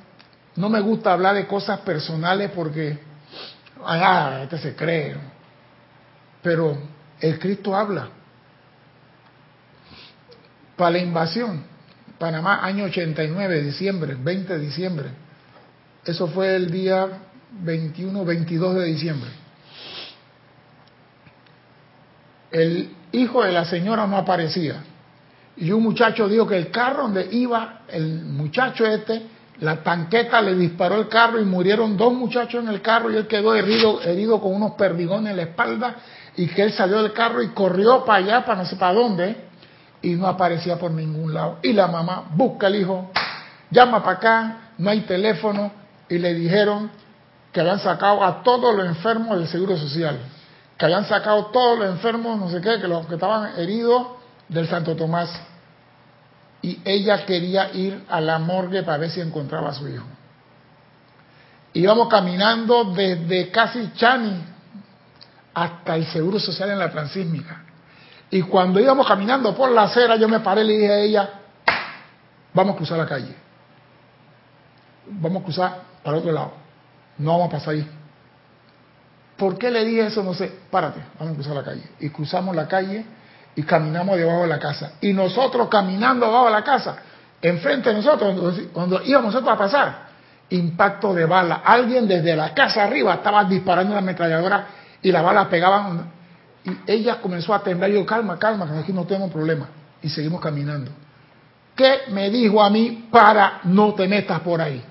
no me gusta hablar de cosas personales porque, ah, este se cree. Pero el Cristo habla. Para la invasión, Panamá, año 89, diciembre, 20 de diciembre. Eso fue el día 21, 22 de diciembre. El hijo de la señora no aparecía. Y un muchacho dijo que el carro donde iba el muchacho este la tanqueta le disparó el carro y murieron dos muchachos en el carro y él quedó herido, herido con unos perdigones en la espalda y que él salió del carro y corrió para allá, para no sé para dónde, y no aparecía por ningún lado. Y la mamá busca al hijo, llama para acá, no hay teléfono, y le dijeron que habían sacado a todos los enfermos del Seguro Social, que habían sacado todos los enfermos, no sé qué, que los que estaban heridos del Santo Tomás y ella quería ir a la morgue para ver si encontraba a su hijo. Íbamos caminando desde casi Chani hasta el Seguro Social en la Transísmica. Y cuando íbamos caminando por la acera, yo me paré y le dije a ella, vamos a cruzar la calle. Vamos a cruzar para otro lado. No vamos a pasar ahí. ¿Por qué le dije eso? No sé. Párate, vamos a cruzar la calle. Y cruzamos la calle y caminamos debajo de la casa. Y nosotros caminando debajo de la casa, enfrente de nosotros, cuando íbamos nosotros a pasar, impacto de bala. Alguien desde la casa arriba estaba disparando una ametralladora y las balas pegaban. Y ella comenzó a temblar. Y yo, calma, calma, que aquí no tenemos problema. Y seguimos caminando. ¿Qué me dijo a mí para no te metas por ahí?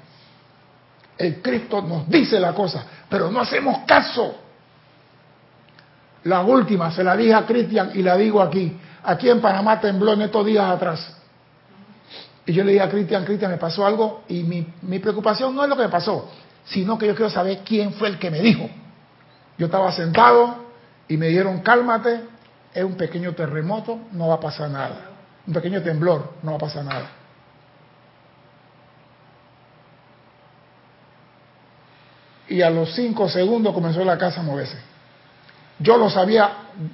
El Cristo nos dice la cosa, pero no hacemos caso. La última se la dije a Cristian y la digo aquí. Aquí en Panamá tembló en estos días atrás. Y yo le dije a Cristian, Cristian, me pasó algo y mi, mi preocupación no es lo que me pasó, sino que yo quiero saber quién fue el que me dijo. Yo estaba sentado y me dijeron, cálmate, es un pequeño terremoto, no va a pasar nada. Un pequeño temblor, no va a pasar nada. Y a los cinco segundos comenzó la casa a moverse. Yo lo sabía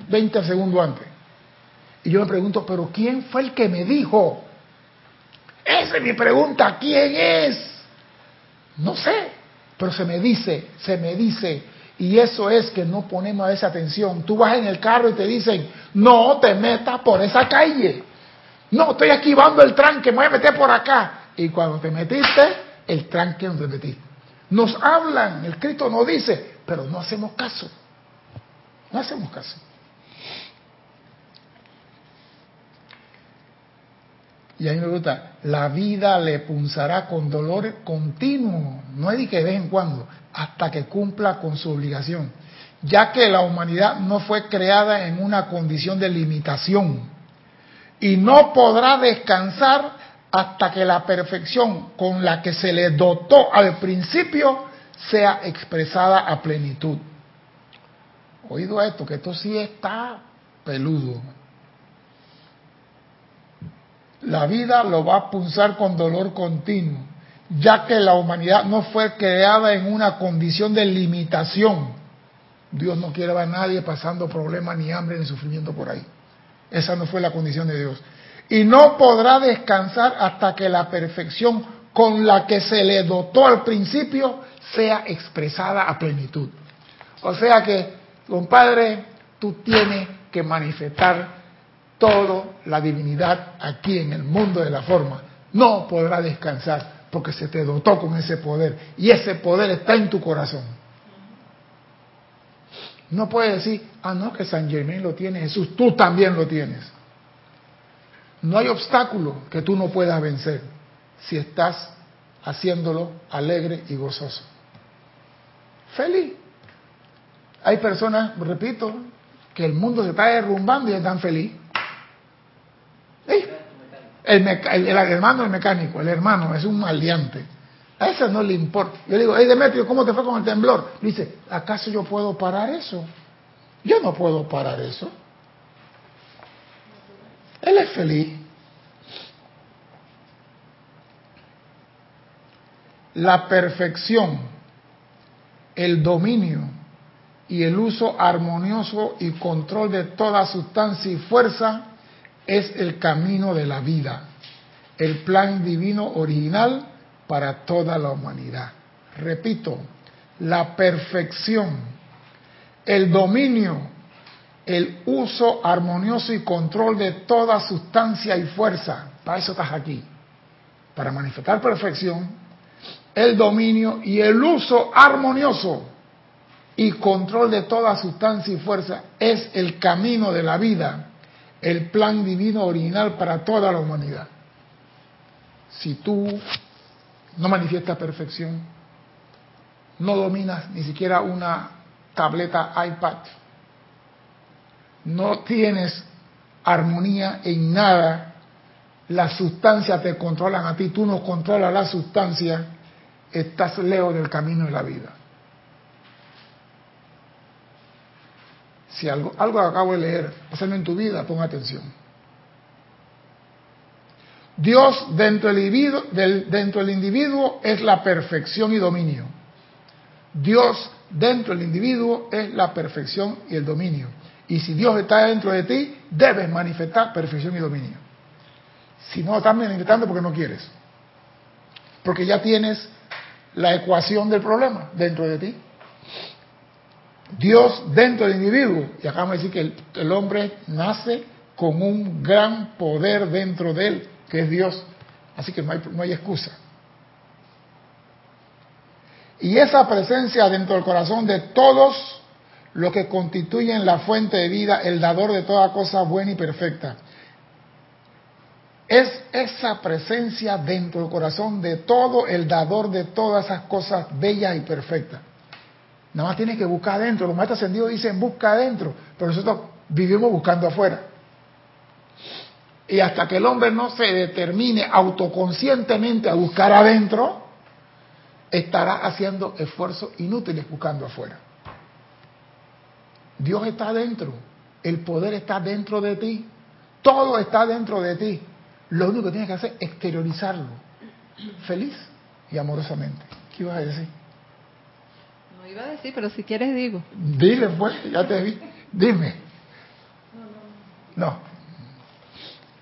20 segundos antes. Y yo me pregunto, pero ¿quién fue el que me dijo? Esa es mi pregunta, ¿quién es? No sé, pero se me dice, se me dice, y eso es que no ponemos esa atención. Tú vas en el carro y te dicen, no te metas por esa calle. No, estoy esquivando el tranque, me voy a meter por acá. Y cuando te metiste, el tranque no te metiste. Nos hablan, el Cristo nos dice, pero no hacemos caso. No hacemos caso. Y a mí me gusta, la vida le punzará con dolor continuo, no es de que de vez en cuando, hasta que cumpla con su obligación, ya que la humanidad no fue creada en una condición de limitación y no podrá descansar hasta que la perfección con la que se le dotó al principio sea expresada a plenitud. Oído esto, que esto sí está peludo. La vida lo va a punzar con dolor continuo, ya que la humanidad no fue creada en una condición de limitación. Dios no quiere a nadie pasando problemas, ni hambre, ni sufrimiento por ahí. Esa no fue la condición de Dios. Y no podrá descansar hasta que la perfección con la que se le dotó al principio sea expresada a plenitud. O sea que, compadre, tú tienes que manifestar toda la divinidad aquí en el mundo de la forma. No podrá descansar porque se te dotó con ese poder y ese poder está en tu corazón. No puedes decir, ah, no, que San Germain lo tiene Jesús, tú también lo tienes. No hay obstáculo que tú no puedas vencer si estás haciéndolo alegre y gozoso. Feliz. Hay personas, repito, que el mundo se está derrumbando y están felices. El, hermano el mecánico, el hermano es un maleante. A ese no le importa. Yo le digo, hey Demetrio, ¿cómo te fue con el temblor? dice, ¿acaso yo puedo parar eso? Yo no puedo parar eso. Él es feliz. La perfección, el dominio y el uso armonioso y control de toda sustancia y fuerza es el camino de la vida, el plan divino original para toda la humanidad. Repito, la perfección, el dominio, el uso armonioso y control de toda sustancia y fuerza. Para eso estás aquí, para manifestar perfección, el dominio y el uso armonioso y control de toda sustancia y fuerza es el camino de la vida el plan divino original para toda la humanidad. Si tú no manifiestas perfección, no dominas ni siquiera una tableta iPad, no tienes armonía en nada, las sustancias te controlan a ti, tú no controlas la sustancia, estás lejos del camino de la vida. Si algo, algo acabo de leer, pasando en tu vida, pon atención. Dios dentro del, individuo, dentro del individuo es la perfección y dominio. Dios dentro del individuo es la perfección y el dominio. Y si Dios está dentro de ti, debes manifestar perfección y dominio. Si no estás manifestando porque no quieres. Porque ya tienes la ecuación del problema dentro de ti. Dios dentro del individuo. Y acabamos de decir que el, hombre nace con un gran poder dentro de él, que es Dios. Así que no hay, no hay excusa. Y esa presencia dentro del corazón de todos los que constituyen la fuente de vida, el dador de toda cosa buena y perfecta. Es esa presencia dentro del corazón de todo el dador de todas esas cosas bellas y perfectas. Nada más tienes que buscar adentro. Los maestros ascendidos dicen busca adentro, pero nosotros vivimos buscando afuera. Y hasta que el hombre no se determine autoconscientemente a buscar adentro, estará haciendo esfuerzos inútiles buscando afuera. Dios está adentro, el poder está dentro de ti, todo está dentro de ti. Lo único que tienes que hacer es exteriorizarlo, feliz y amorosamente. ¿Qué ibas a decir? A decir, pero si quieres digo. Dile, pues, ya te vi. Dime. No.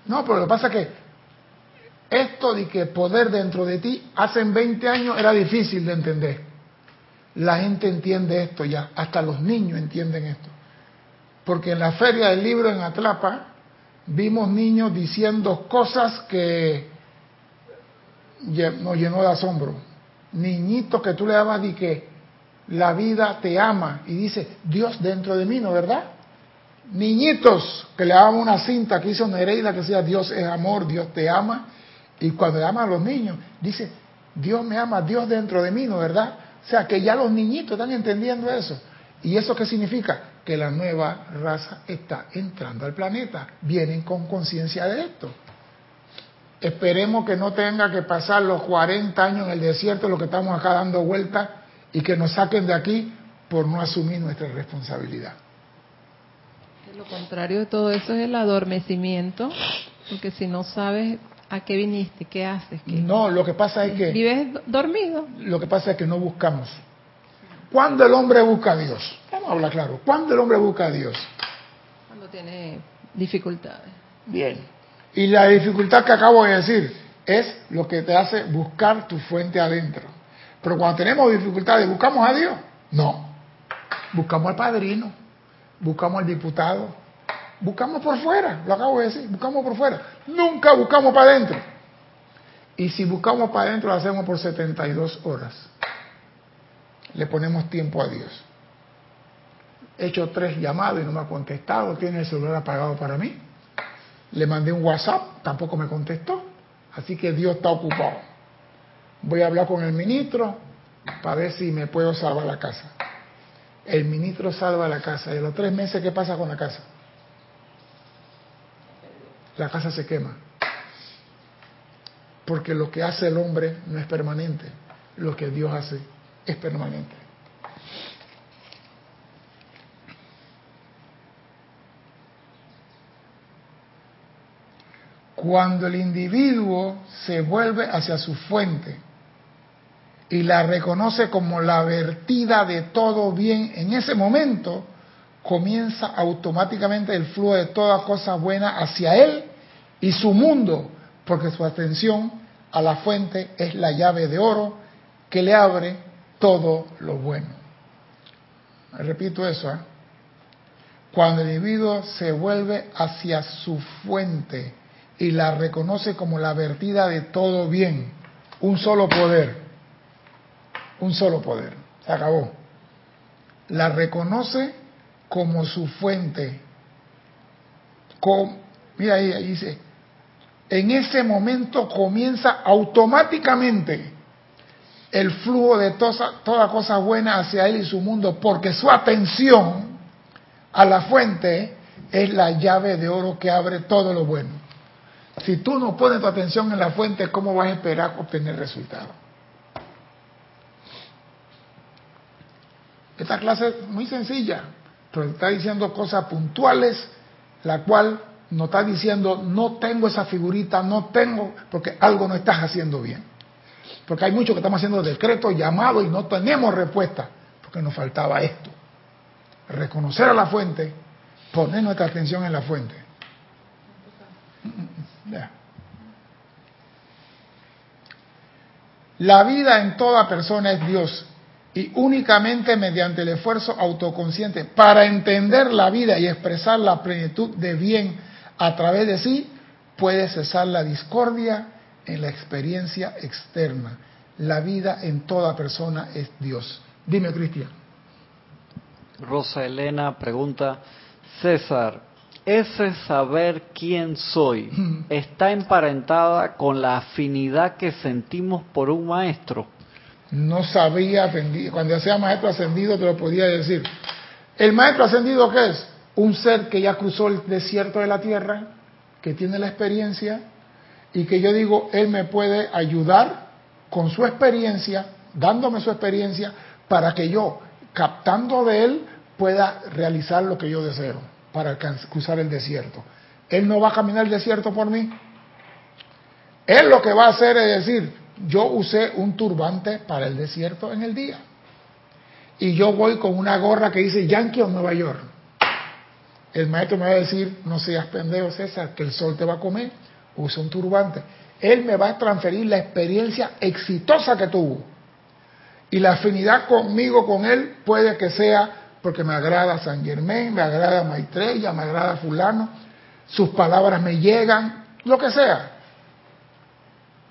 No, pero lo que pasa es que esto de que poder dentro de ti hace 20 años era difícil de entender. La gente entiende esto ya, hasta los niños entienden esto. Porque en la feria del libro en Atlapa vimos niños diciendo cosas que nos llenó de asombro. Niñitos que tú le dabas y que la vida te ama y dice Dios dentro de mí, ¿no verdad? Niñitos que le daban una cinta que hizo Nereida que decía Dios es amor, Dios te ama. Y cuando le a los niños, dice Dios me ama, Dios dentro de mí, ¿no verdad? O sea que ya los niñitos están entendiendo eso. ¿Y eso qué significa? Que la nueva raza está entrando al planeta. Vienen con conciencia de esto. Esperemos que no tenga que pasar los 40 años en el desierto, lo que estamos acá dando vueltas, y que nos saquen de aquí por no asumir nuestra responsabilidad. Lo contrario de todo eso es el adormecimiento, porque si no sabes a qué viniste, qué haces. Qué... No, lo que pasa es que... Vives dormido. Lo que pasa es que no buscamos. ¿Cuándo el hombre busca a Dios? Vamos a hablar claro. ¿Cuándo el hombre busca a Dios? Cuando tiene dificultades. Bien. Y la dificultad que acabo de decir es lo que te hace buscar tu fuente adentro. Pero cuando tenemos dificultades, ¿buscamos a Dios? No. Buscamos al padrino, buscamos al diputado, buscamos por fuera, lo acabo de decir, buscamos por fuera. Nunca buscamos para adentro. Y si buscamos para adentro, lo hacemos por 72 horas. Le ponemos tiempo a Dios. He hecho tres llamadas y no me ha contestado, tiene el celular apagado para mí. Le mandé un WhatsApp, tampoco me contestó. Así que Dios está ocupado. Voy a hablar con el ministro para ver si me puedo salvar la casa. El ministro salva la casa. ¿Y a los tres meses qué pasa con la casa? La casa se quema. Porque lo que hace el hombre no es permanente. Lo que Dios hace es permanente. Cuando el individuo se vuelve hacia su fuente y la reconoce como la vertida de todo bien, en ese momento comienza automáticamente el flujo de toda cosa buena hacia él y su mundo, porque su atención a la fuente es la llave de oro que le abre todo lo bueno. Repito eso, ¿eh? cuando el individuo se vuelve hacia su fuente y la reconoce como la vertida de todo bien, un solo poder, un solo poder, se acabó. La reconoce como su fuente. mira ahí, ahí dice, en ese momento comienza automáticamente el flujo de toda, toda cosa buena hacia él y su mundo, porque su atención a la fuente es la llave de oro que abre todo lo bueno. Si tú no pones tu atención en la fuente, ¿cómo vas a esperar obtener resultados? Esta clase es muy sencilla, pero está diciendo cosas puntuales, la cual no está diciendo no tengo esa figurita, no tengo, porque algo no estás haciendo bien. Porque hay muchos que estamos haciendo decretos, llamados y no tenemos respuesta, porque nos faltaba esto. Reconocer a la fuente, poner nuestra atención en la fuente. La vida en toda persona es Dios y únicamente mediante el esfuerzo autoconsciente para entender la vida y expresar la plenitud de bien a través de sí puede cesar la discordia en la experiencia externa. La vida en toda persona es Dios. Dime, Cristian. Rosa Elena pregunta, César, ese saber quién soy está emparentada con la afinidad que sentimos por un maestro. No sabía, cuando sea maestro ascendido te lo podía decir. ¿El maestro ascendido qué es? Un ser que ya cruzó el desierto de la tierra, que tiene la experiencia, y que yo digo, Él me puede ayudar con su experiencia, dándome su experiencia, para que yo, captando de Él, pueda realizar lo que yo deseo para cruzar el desierto. Él no va a caminar el desierto por mí. Él lo que va a hacer es decir, yo usé un turbante para el desierto en el día. y yo voy con una gorra que dice Yankee o Nueva York, el maestro me va a decir, no seas pendejo César, que el sol te va a comer, usa un turbante. Él me va a transferir la experiencia exitosa que tuvo. Y la afinidad conmigo, con él, puede que sea porque me agrada San Germán, me agrada Maitreya, me agrada fulano, sus palabras me llegan, lo que sea.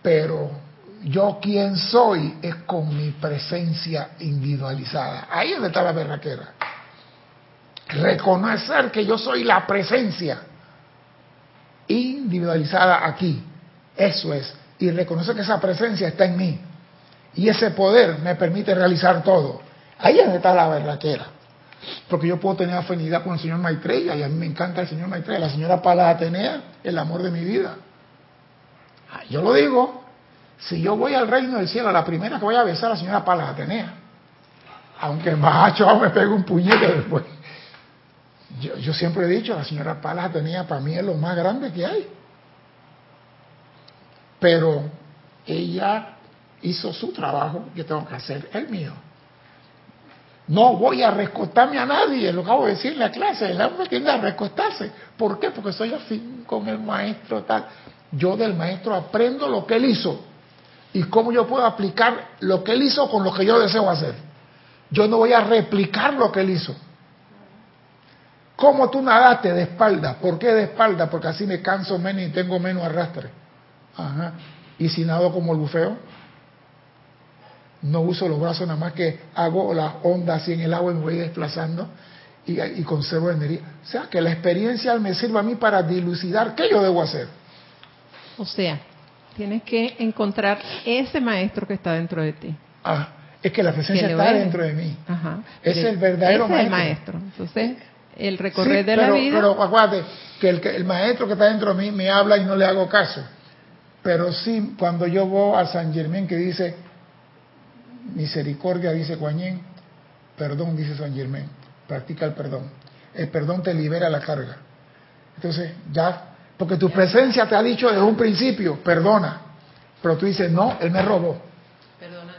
Pero yo quien soy es con mi presencia individualizada. Ahí es donde está la berraquera. Reconocer que yo soy la presencia individualizada aquí. Eso es. Y reconocer que esa presencia está en mí. Y ese poder me permite realizar todo. Ahí es donde está la berraquera. Porque yo puedo tener afinidad con el señor Maitreya y a mí me encanta el señor Maitreya. La señora Pala Atenea, el amor de mi vida. Yo lo digo, si yo voy al reino del cielo, la primera que voy a besar a la señora Palas Atenea. Aunque macho me pegue un puñete después. Yo, siempre he dicho, la señora Palas Atenea para mí es lo más grande que hay. Pero ella hizo su trabajo, yo tengo que hacer el mío. No voy a recostarme a nadie, lo acabo de decir en la clase, el hombre tiende a recostarse. ¿Por qué? Porque soy afín con el maestro tal. Yo del maestro aprendo lo que él hizo y cómo yo puedo aplicar lo que él hizo con lo que yo deseo hacer. Yo no voy a replicar lo que él hizo. ¿Cómo tú nadaste de espalda? ¿Por qué de espalda? Porque así me canso menos y tengo menos arrastre. Ajá. ¿Y si nado como el bufeo? No uso los brazos nada más que hago las ondas así en el agua y me voy desplazando y, y conservo energía. O sea, que la experiencia me sirva a mí para dilucidar qué yo debo hacer. O sea, Tienes que encontrar ese maestro que está dentro de ti. Ah, es que la presencia está dentro de mí. Ajá. Es el verdadero ese maestro. Es el maestro. Entonces, el recorrer de la vida. Pero acuérdate que el, el maestro que está dentro de mí me habla y no le hago caso. Pero sí, cuando yo voy a San Germán que dice misericordia, dice Guanyin, perdón, dice San Germán, practica el perdón. El perdón te libera la carga. Entonces, ya porque tu presencia te ha dicho desde un principio, perdona. Pero tú dices, no, él me robó. Perdona.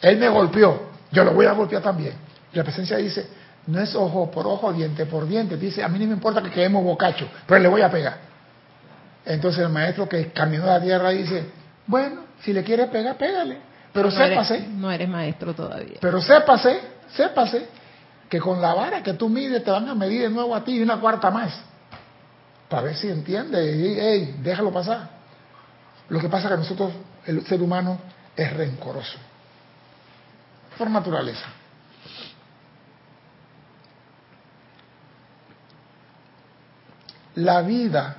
Él me golpeó. Yo lo voy a golpear también. Y la presencia dice, no es ojo por ojo, diente por diente. Dice, a mí no me importa que quedemos bocachos, pero le voy a pegar. Entonces el maestro que caminó la tierra dice, bueno, si le quiere pegar, pégale. Pero no sépase. Eres, no eres maestro todavía. Pero sépase, sépase, que con la vara que tú mides te van a medir de nuevo a ti y una cuarta más para ver si entiende y hey, déjalo pasar. Lo que pasa es que nosotros, el ser humano, es rencoroso. Por naturaleza. La vida,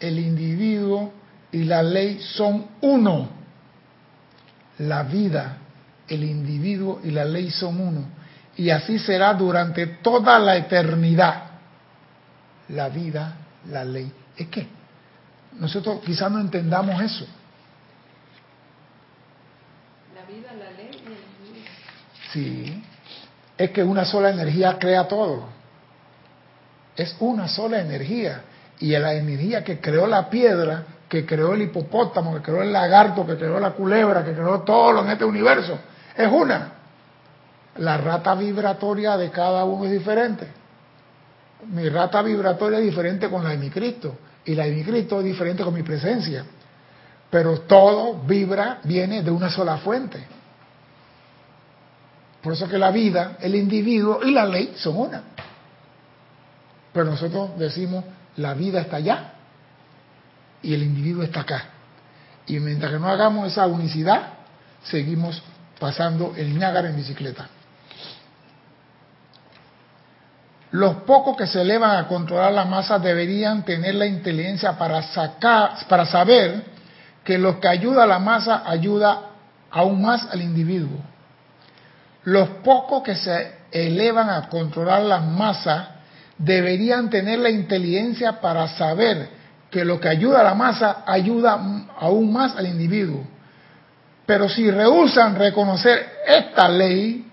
el individuo y la ley son uno. La vida, el individuo y la ley son uno. Y así será durante toda la eternidad. La vida, la ley. Es que nosotros quizás no entendamos eso. La vida, la ley y el vida. Sí, es que una sola energía crea todo. Es una sola energía. Y la energía que creó la piedra, que creó el hipopótamo, que creó el lagarto, que creó la culebra, que creó todo lo en este universo, es una. La rata vibratoria de cada uno es diferente mi rata vibratoria es diferente con la de mi Cristo y la de mi Cristo es diferente con mi presencia. Pero todo vibra, viene de una sola fuente. Por eso que la vida, el individuo y la ley son una. Pero nosotros decimos, la vida está allá y el individuo está acá. Y mientras que no hagamos esa unicidad, seguimos pasando el Niágara en bicicleta. Los pocos que se elevan a controlar la masa deberían tener la inteligencia para saber que lo que ayuda a la masa ayuda aún más al individuo. Los pocos que se elevan a controlar la masa deberían tener la inteligencia para saber que lo que ayuda a la masa ayuda aún más al individuo. Pero si rehusan reconocer esta ley,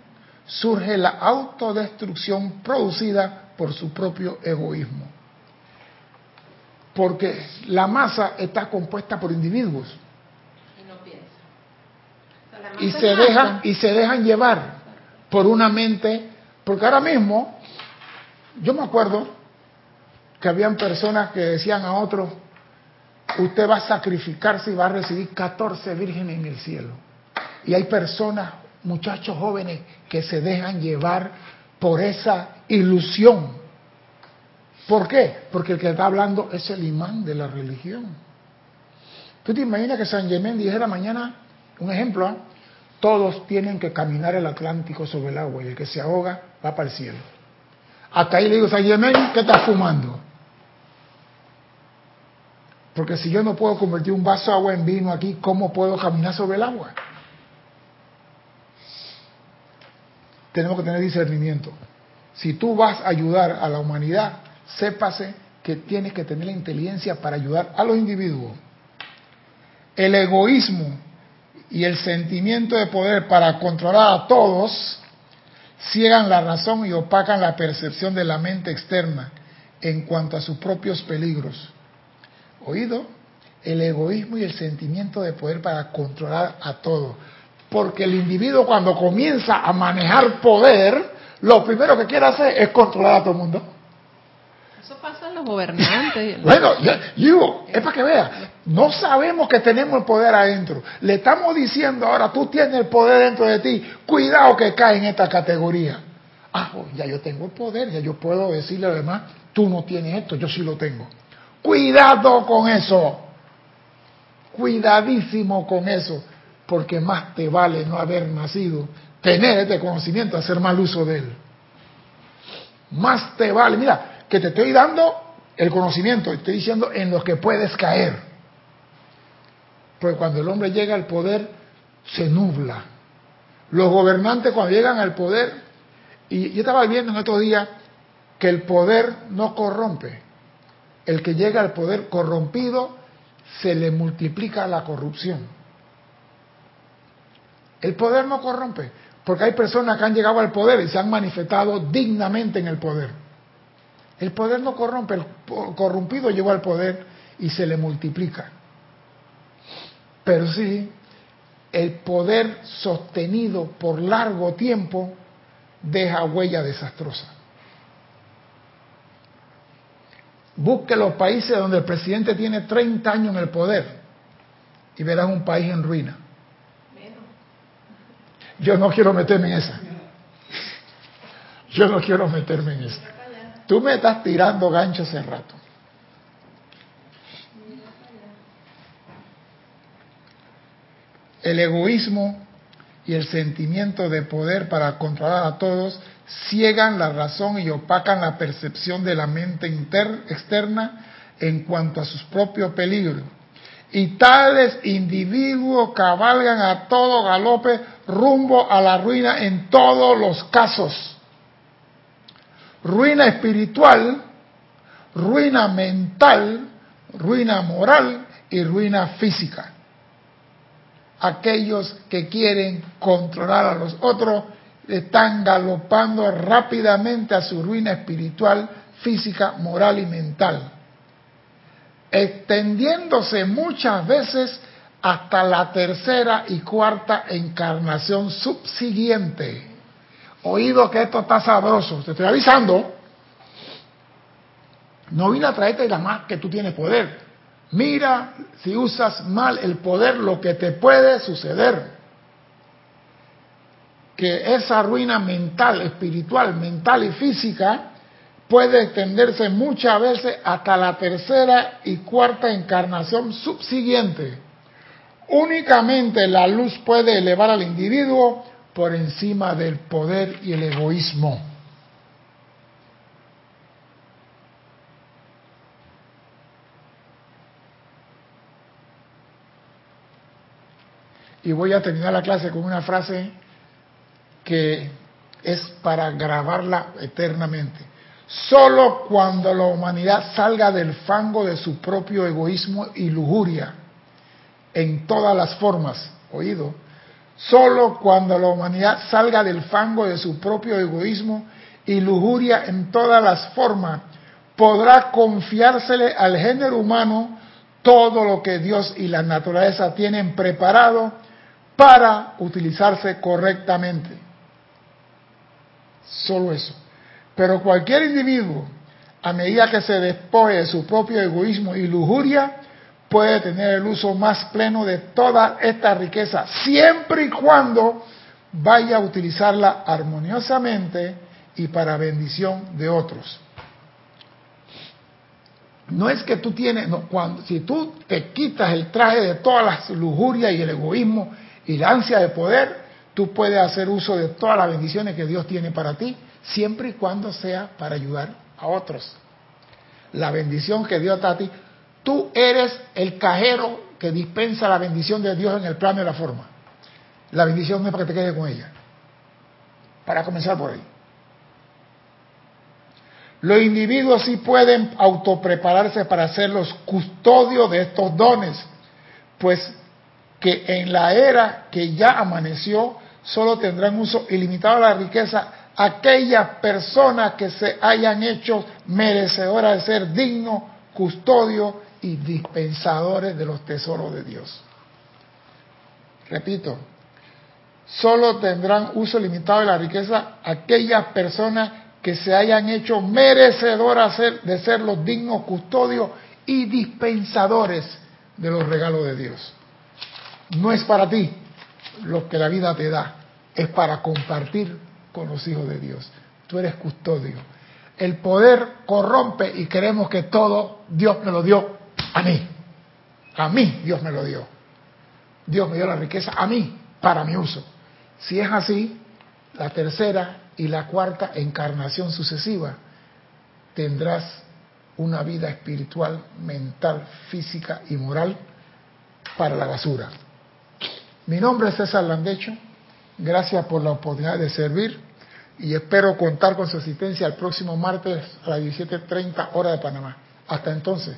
surge la autodestrucción producida por su propio egoísmo. Porque la masa está compuesta por individuos. Y, no piensa. y se dejan y se dejan llevar por una mente, porque ahora mismo, yo me acuerdo que habían personas que decían a otros, usted va a sacrificarse y va a recibir 14 vírgenes en el cielo. Y hay personas, muchachos jóvenes, que se dejan llevar por esa ilusión. ¿Por qué? Porque el que está hablando es el imán de la religión. ¿Tú te imaginas que San Germán dijera mañana, un ejemplo, ¿ah? todos tienen que caminar el Atlántico sobre el agua y el que se ahoga va para el cielo? Hasta ahí le digo, San Germán, ¿qué estás fumando? Porque si yo no puedo convertir un vaso de agua en vino aquí, ¿cómo puedo caminar sobre el agua? Tenemos que tener discernimiento. Si tú vas a ayudar a la humanidad, sépase que tienes que tener la inteligencia para ayudar a los individuos. El egoísmo y el sentimiento de poder para controlar a todos ciegan la razón y opacan la percepción de la mente externa en cuanto a sus propios peligros oído, el egoísmo y el sentimiento de poder para controlar a todo. Porque el individuo cuando comienza a manejar poder, lo primero que quiere hacer es controlar a todo el mundo. Eso pasa en los gobernantes. bueno, yo, es para que vea, no sabemos que tenemos el poder adentro. Le estamos diciendo ahora, tú tienes el poder dentro de ti, cuidado que cae en esta categoría. Ah, oh, ya yo tengo el poder, ya yo puedo decirle además, tú no tienes esto, yo sí lo tengo. Cuidado con eso. Cuidadísimo con eso. Porque más te vale no haber nacido, tener este conocimiento, hacer mal uso de él. Más te vale. Mira, que te estoy dando el conocimiento, estoy diciendo en lo que puedes caer. Porque cuando el hombre llega al poder, se nubla. Los gobernantes cuando llegan al poder, y yo estaba viendo en estos días que el poder no corrompe el que llega al poder corrompido, se le multiplica la corrupción. El poder no corrompe, porque hay personas que han llegado al poder y se han manifestado dignamente en el poder. El poder no corrompe, el corrompido llegó al poder y se le multiplica. Pero sí, el poder sostenido por largo tiempo deja huella desastrosa. Busque los países donde el presidente tiene 30 años en el poder y verás un país en ruina. Yo no quiero meterme en esa. Yo no quiero meterme en esa. Tú me estás tirando gancho hace rato. El egoísmo y el sentimiento de poder para controlar a todos ciegan la razón y opacan la percepción de la mente externa en cuanto a sus propios peligros. Y tales individuos cabalgan a todo galope rumbo a la ruina en todos los casos. Ruina espiritual, ruina mental, ruina moral y ruina física. Aquellos que quieren controlar a los otros están galopando rápidamente a su ruina espiritual, física, moral y mental, extendiéndose muchas veces hasta la tercera y cuarta encarnación subsiguiente. Oído que esto está sabroso, te estoy avisando. No vine a traerte la más que tú tienes poder. Mira si usas mal el poder lo que te puede suceder que esa ruina mental, espiritual, mental y física puede extenderse muchas veces hasta la tercera y cuarta encarnación subsiguiente. Únicamente la luz puede elevar al individuo por encima del poder y el egoísmo. Y voy a terminar la clase con una frase que es para grabarla eternamente. Solo cuando la humanidad salga del fango de su propio egoísmo y lujuria, en todas las formas, oído, solo cuando la humanidad salga del fango de su propio egoísmo y lujuria en todas las formas, podrá confiársele al género humano todo lo que Dios y la naturaleza tienen preparado para utilizarse correctamente. Solo eso. Pero cualquier individuo, a medida que se despoje de su propio egoísmo y lujuria, puede tener el uso más pleno de toda esta riqueza, siempre y cuando vaya a utilizarla armoniosamente y para bendición de otros. No es que tú tienes, no, cuando, si tú te quitas el traje de todas las lujurias y el egoísmo y la ansia de poder, tú puedes hacer uso de todas las bendiciones que Dios tiene para ti, siempre y cuando sea para ayudar a otros. La bendición que Dios da a ti, tú eres el cajero que dispensa la bendición de Dios en el plano de la forma. La bendición no es para que te quedes con ella. Para comenzar por ahí. Los individuos sí pueden autoprepararse para ser los custodios de estos dones, pues que en la era que ya amaneció solo tendrán uso ilimitado de la riqueza aquellas personas que se hayan hecho merecedoras de ser dignos, custodios y dispensadores de los tesoros de Dios. Repito, solo tendrán uso limitado de la riqueza aquellas personas que se hayan hecho merecedoras de ser los dignos custodios y dispensadores de los regalos de Dios. No es para ti lo que la vida te da, es para compartir con los hijos de Dios. Tú eres custodio. El poder corrompe y queremos que todo Dios me lo dio a mí. A mí Dios me lo dio. Dios me dio la riqueza a mí para mi uso. Si es así, la tercera y la cuarta encarnación sucesiva, tendrás una vida espiritual, mental, física y moral para la basura. Mi nombre es César Landecho, gracias por la oportunidad de servir y espero contar con su asistencia el próximo martes a las 17.30 hora de Panamá. Hasta entonces,